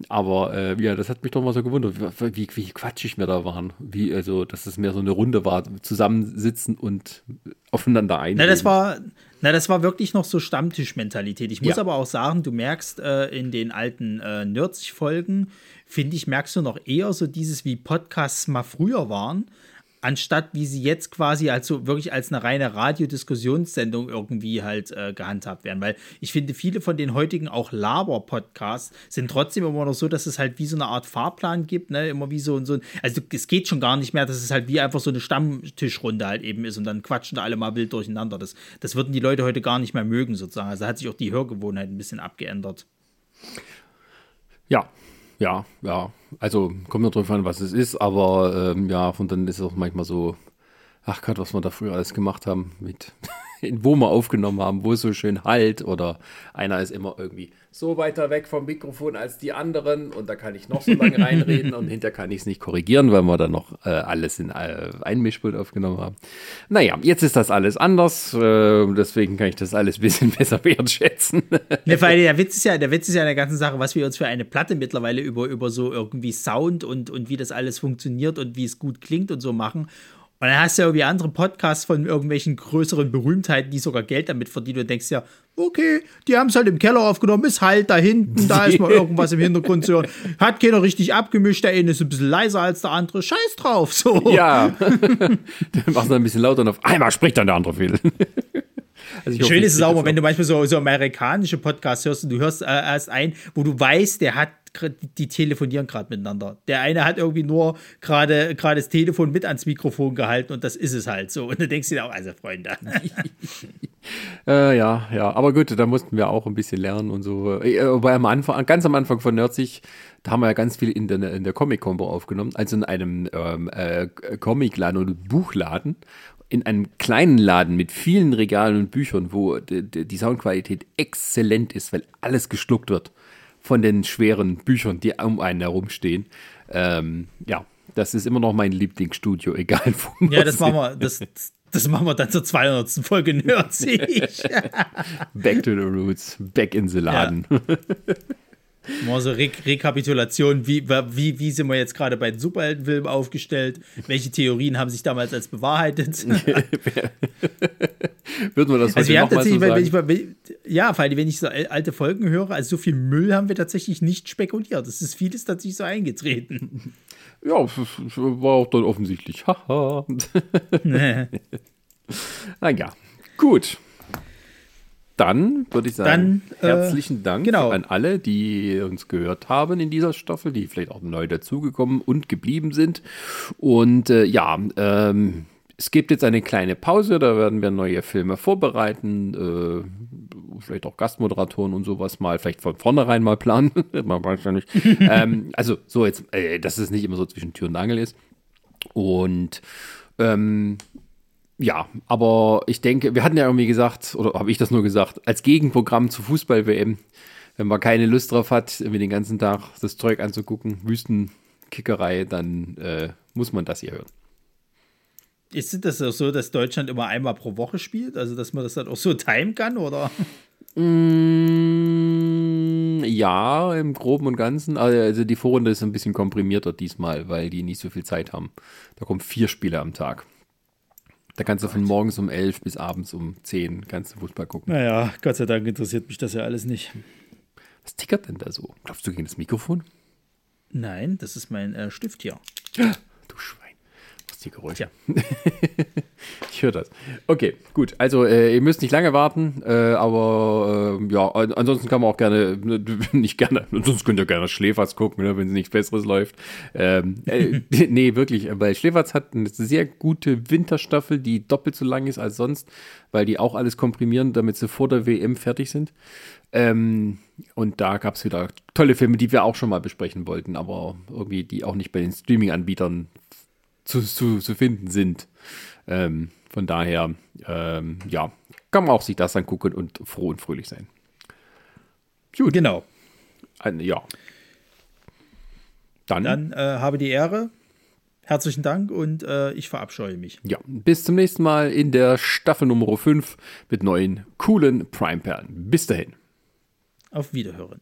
Aber äh, ja, das hat mich doch mal so gewundert, wie, wie quatschig wir da waren. Wie, also, dass es mehr so eine Runde war, zusammensitzen und aufeinander ein. Na, das war, na, das war wirklich noch so Stammtischmentalität. Ich muss ja. aber auch sagen, du merkst äh, in den alten äh, Nerds-Folgen, finde ich, merkst du noch eher so dieses, wie Podcasts mal früher waren anstatt wie sie jetzt quasi also wirklich als eine reine Radiodiskussionssendung irgendwie halt äh, gehandhabt werden. Weil ich finde, viele von den heutigen auch Laber-Podcasts sind trotzdem immer noch so, dass es halt wie so eine Art Fahrplan gibt, ne? Immer wie so und so. Also es geht schon gar nicht mehr, dass es halt wie einfach so eine Stammtischrunde halt eben ist und dann quatschen da alle mal wild durcheinander. Das, das würden die Leute heute gar nicht mehr mögen, sozusagen. Also hat sich auch die Hörgewohnheit ein bisschen abgeändert. Ja, ja, ja. Also kommt nur drauf an, was es ist, aber ähm, ja, von dann ist es auch manchmal so, ach Gott, was wir da früher alles gemacht haben, mit wo wir aufgenommen haben, wo es so schön halt oder einer ist immer irgendwie so weiter weg vom Mikrofon als die anderen und da kann ich noch so lange reinreden und hinterher kann ich es nicht korrigieren, weil wir dann noch äh, alles in äh, ein Mischpult aufgenommen haben. Naja, jetzt ist das alles anders, äh, deswegen kann ich das alles ein bisschen besser wertschätzen. ne, weil der Witz ist ja, der Witz ist ja in der ganzen Sache, was wir uns für eine Platte mittlerweile über, über so irgendwie Sound und, und wie das alles funktioniert und wie es gut klingt und so machen. Und dann hast du ja irgendwie andere Podcasts von irgendwelchen größeren Berühmtheiten, die sogar Geld damit verdienen. Und denkst ja, okay, die haben es halt im Keller aufgenommen, ist halt da hinten, da ist mal irgendwas im Hintergrund zu hören. Hat keiner richtig abgemischt, der eine ist ein bisschen leiser als der andere. Scheiß drauf, so. Ja. dann machst du ein bisschen lauter und auf einmal spricht dann der andere viel. Also Schön ist es auch, wenn du manchmal so, so amerikanische Podcasts hörst und du hörst äh, erst ein, wo du weißt, der hat die telefonieren gerade miteinander. Der eine hat irgendwie nur gerade gerade das Telefon mit ans Mikrofon gehalten und das ist es halt so. Und du denkst dir auch, also Freunde. äh, ja, ja, aber gut, da mussten wir auch ein bisschen lernen und so. Äh, wobei am Anfang, ganz am Anfang von Nerdsich, da haben wir ja ganz viel in der, in der Comic-Combo aufgenommen, also in einem ähm, äh, Comicladen oder Buchladen in einem kleinen Laden mit vielen Regalen und Büchern, wo die Soundqualität exzellent ist, weil alles geschluckt wird von den schweren Büchern, die um einen herumstehen. Ähm, ja, das ist immer noch mein Lieblingsstudio, egal wo. Ja, das machen wir, das, das machen wir dann zur 200. Folge Nerdsig. back to the roots, back in the Laden. Ja. Mal so Re Rekapitulation, wie, wie, wie sind wir jetzt gerade bei den Superheldenfilmen aufgestellt? Welche Theorien haben sich damals als bewahrheitet? Würden wir das also wir haben tatsächlich, so wenn ich mal, ja, vor allem, wenn ich so alte Folgen höre, also so viel Müll haben wir tatsächlich nicht spekuliert. Das ist vieles tatsächlich so eingetreten. Ja, war auch dann offensichtlich. Haha. naja, gut dann würde ich sagen, dann, äh, herzlichen Dank genau. an alle, die uns gehört haben in dieser Staffel, die vielleicht auch neu dazugekommen und geblieben sind. Und äh, ja, ähm, es gibt jetzt eine kleine Pause, da werden wir neue Filme vorbereiten, äh, vielleicht auch Gastmoderatoren und sowas mal, vielleicht von vornherein mal planen, man weiß ja nicht. ähm, also so jetzt, äh, dass es nicht immer so zwischen Tür und Angel ist. Und ähm, ja, aber ich denke, wir hatten ja irgendwie gesagt, oder habe ich das nur gesagt, als Gegenprogramm zu Fußball-WM, wenn man keine Lust drauf hat, mir den ganzen Tag das Zeug anzugucken, Wüstenkickerei, dann äh, muss man das hier hören. Ist das auch so, dass Deutschland immer einmal pro Woche spielt? Also, dass man das dann auch so timen kann, oder? Mm, ja, im Groben und Ganzen. Also, die Vorrunde ist ein bisschen komprimierter diesmal, weil die nicht so viel Zeit haben. Da kommen vier Spiele am Tag. Da kannst du von morgens um 11 bis abends um 10 kannst du Fußball gucken. Naja, Gott sei Dank interessiert mich das ja alles nicht. Was tickert denn da so? Glaubst du gegen das Mikrofon? Nein, das ist mein äh, Stift hier. Die Geräusche. ich höre das. Okay, gut. Also äh, ihr müsst nicht lange warten, äh, aber äh, ja, ansonsten kann man auch gerne, nicht gerne, sonst könnt ihr gerne Schläferz gucken, ne, wenn es nichts Besseres läuft. Ähm, äh, nee, wirklich, weil Schläferz hat eine sehr gute Winterstaffel, die doppelt so lang ist als sonst, weil die auch alles komprimieren, damit sie vor der WM fertig sind. Ähm, und da gab es wieder tolle Filme, die wir auch schon mal besprechen wollten, aber irgendwie die auch nicht bei den Streaming-Anbietern zu, zu, zu finden sind. Ähm, von daher, ähm, ja, kann man auch sich das angucken und froh und fröhlich sein. Gut. Genau. Ein, ja. Dann, Dann äh, habe die Ehre. Herzlichen Dank und äh, ich verabscheue mich. Ja, bis zum nächsten Mal in der Staffel Nummer 5 mit neuen coolen Prime-Perlen. Bis dahin. Auf Wiederhören.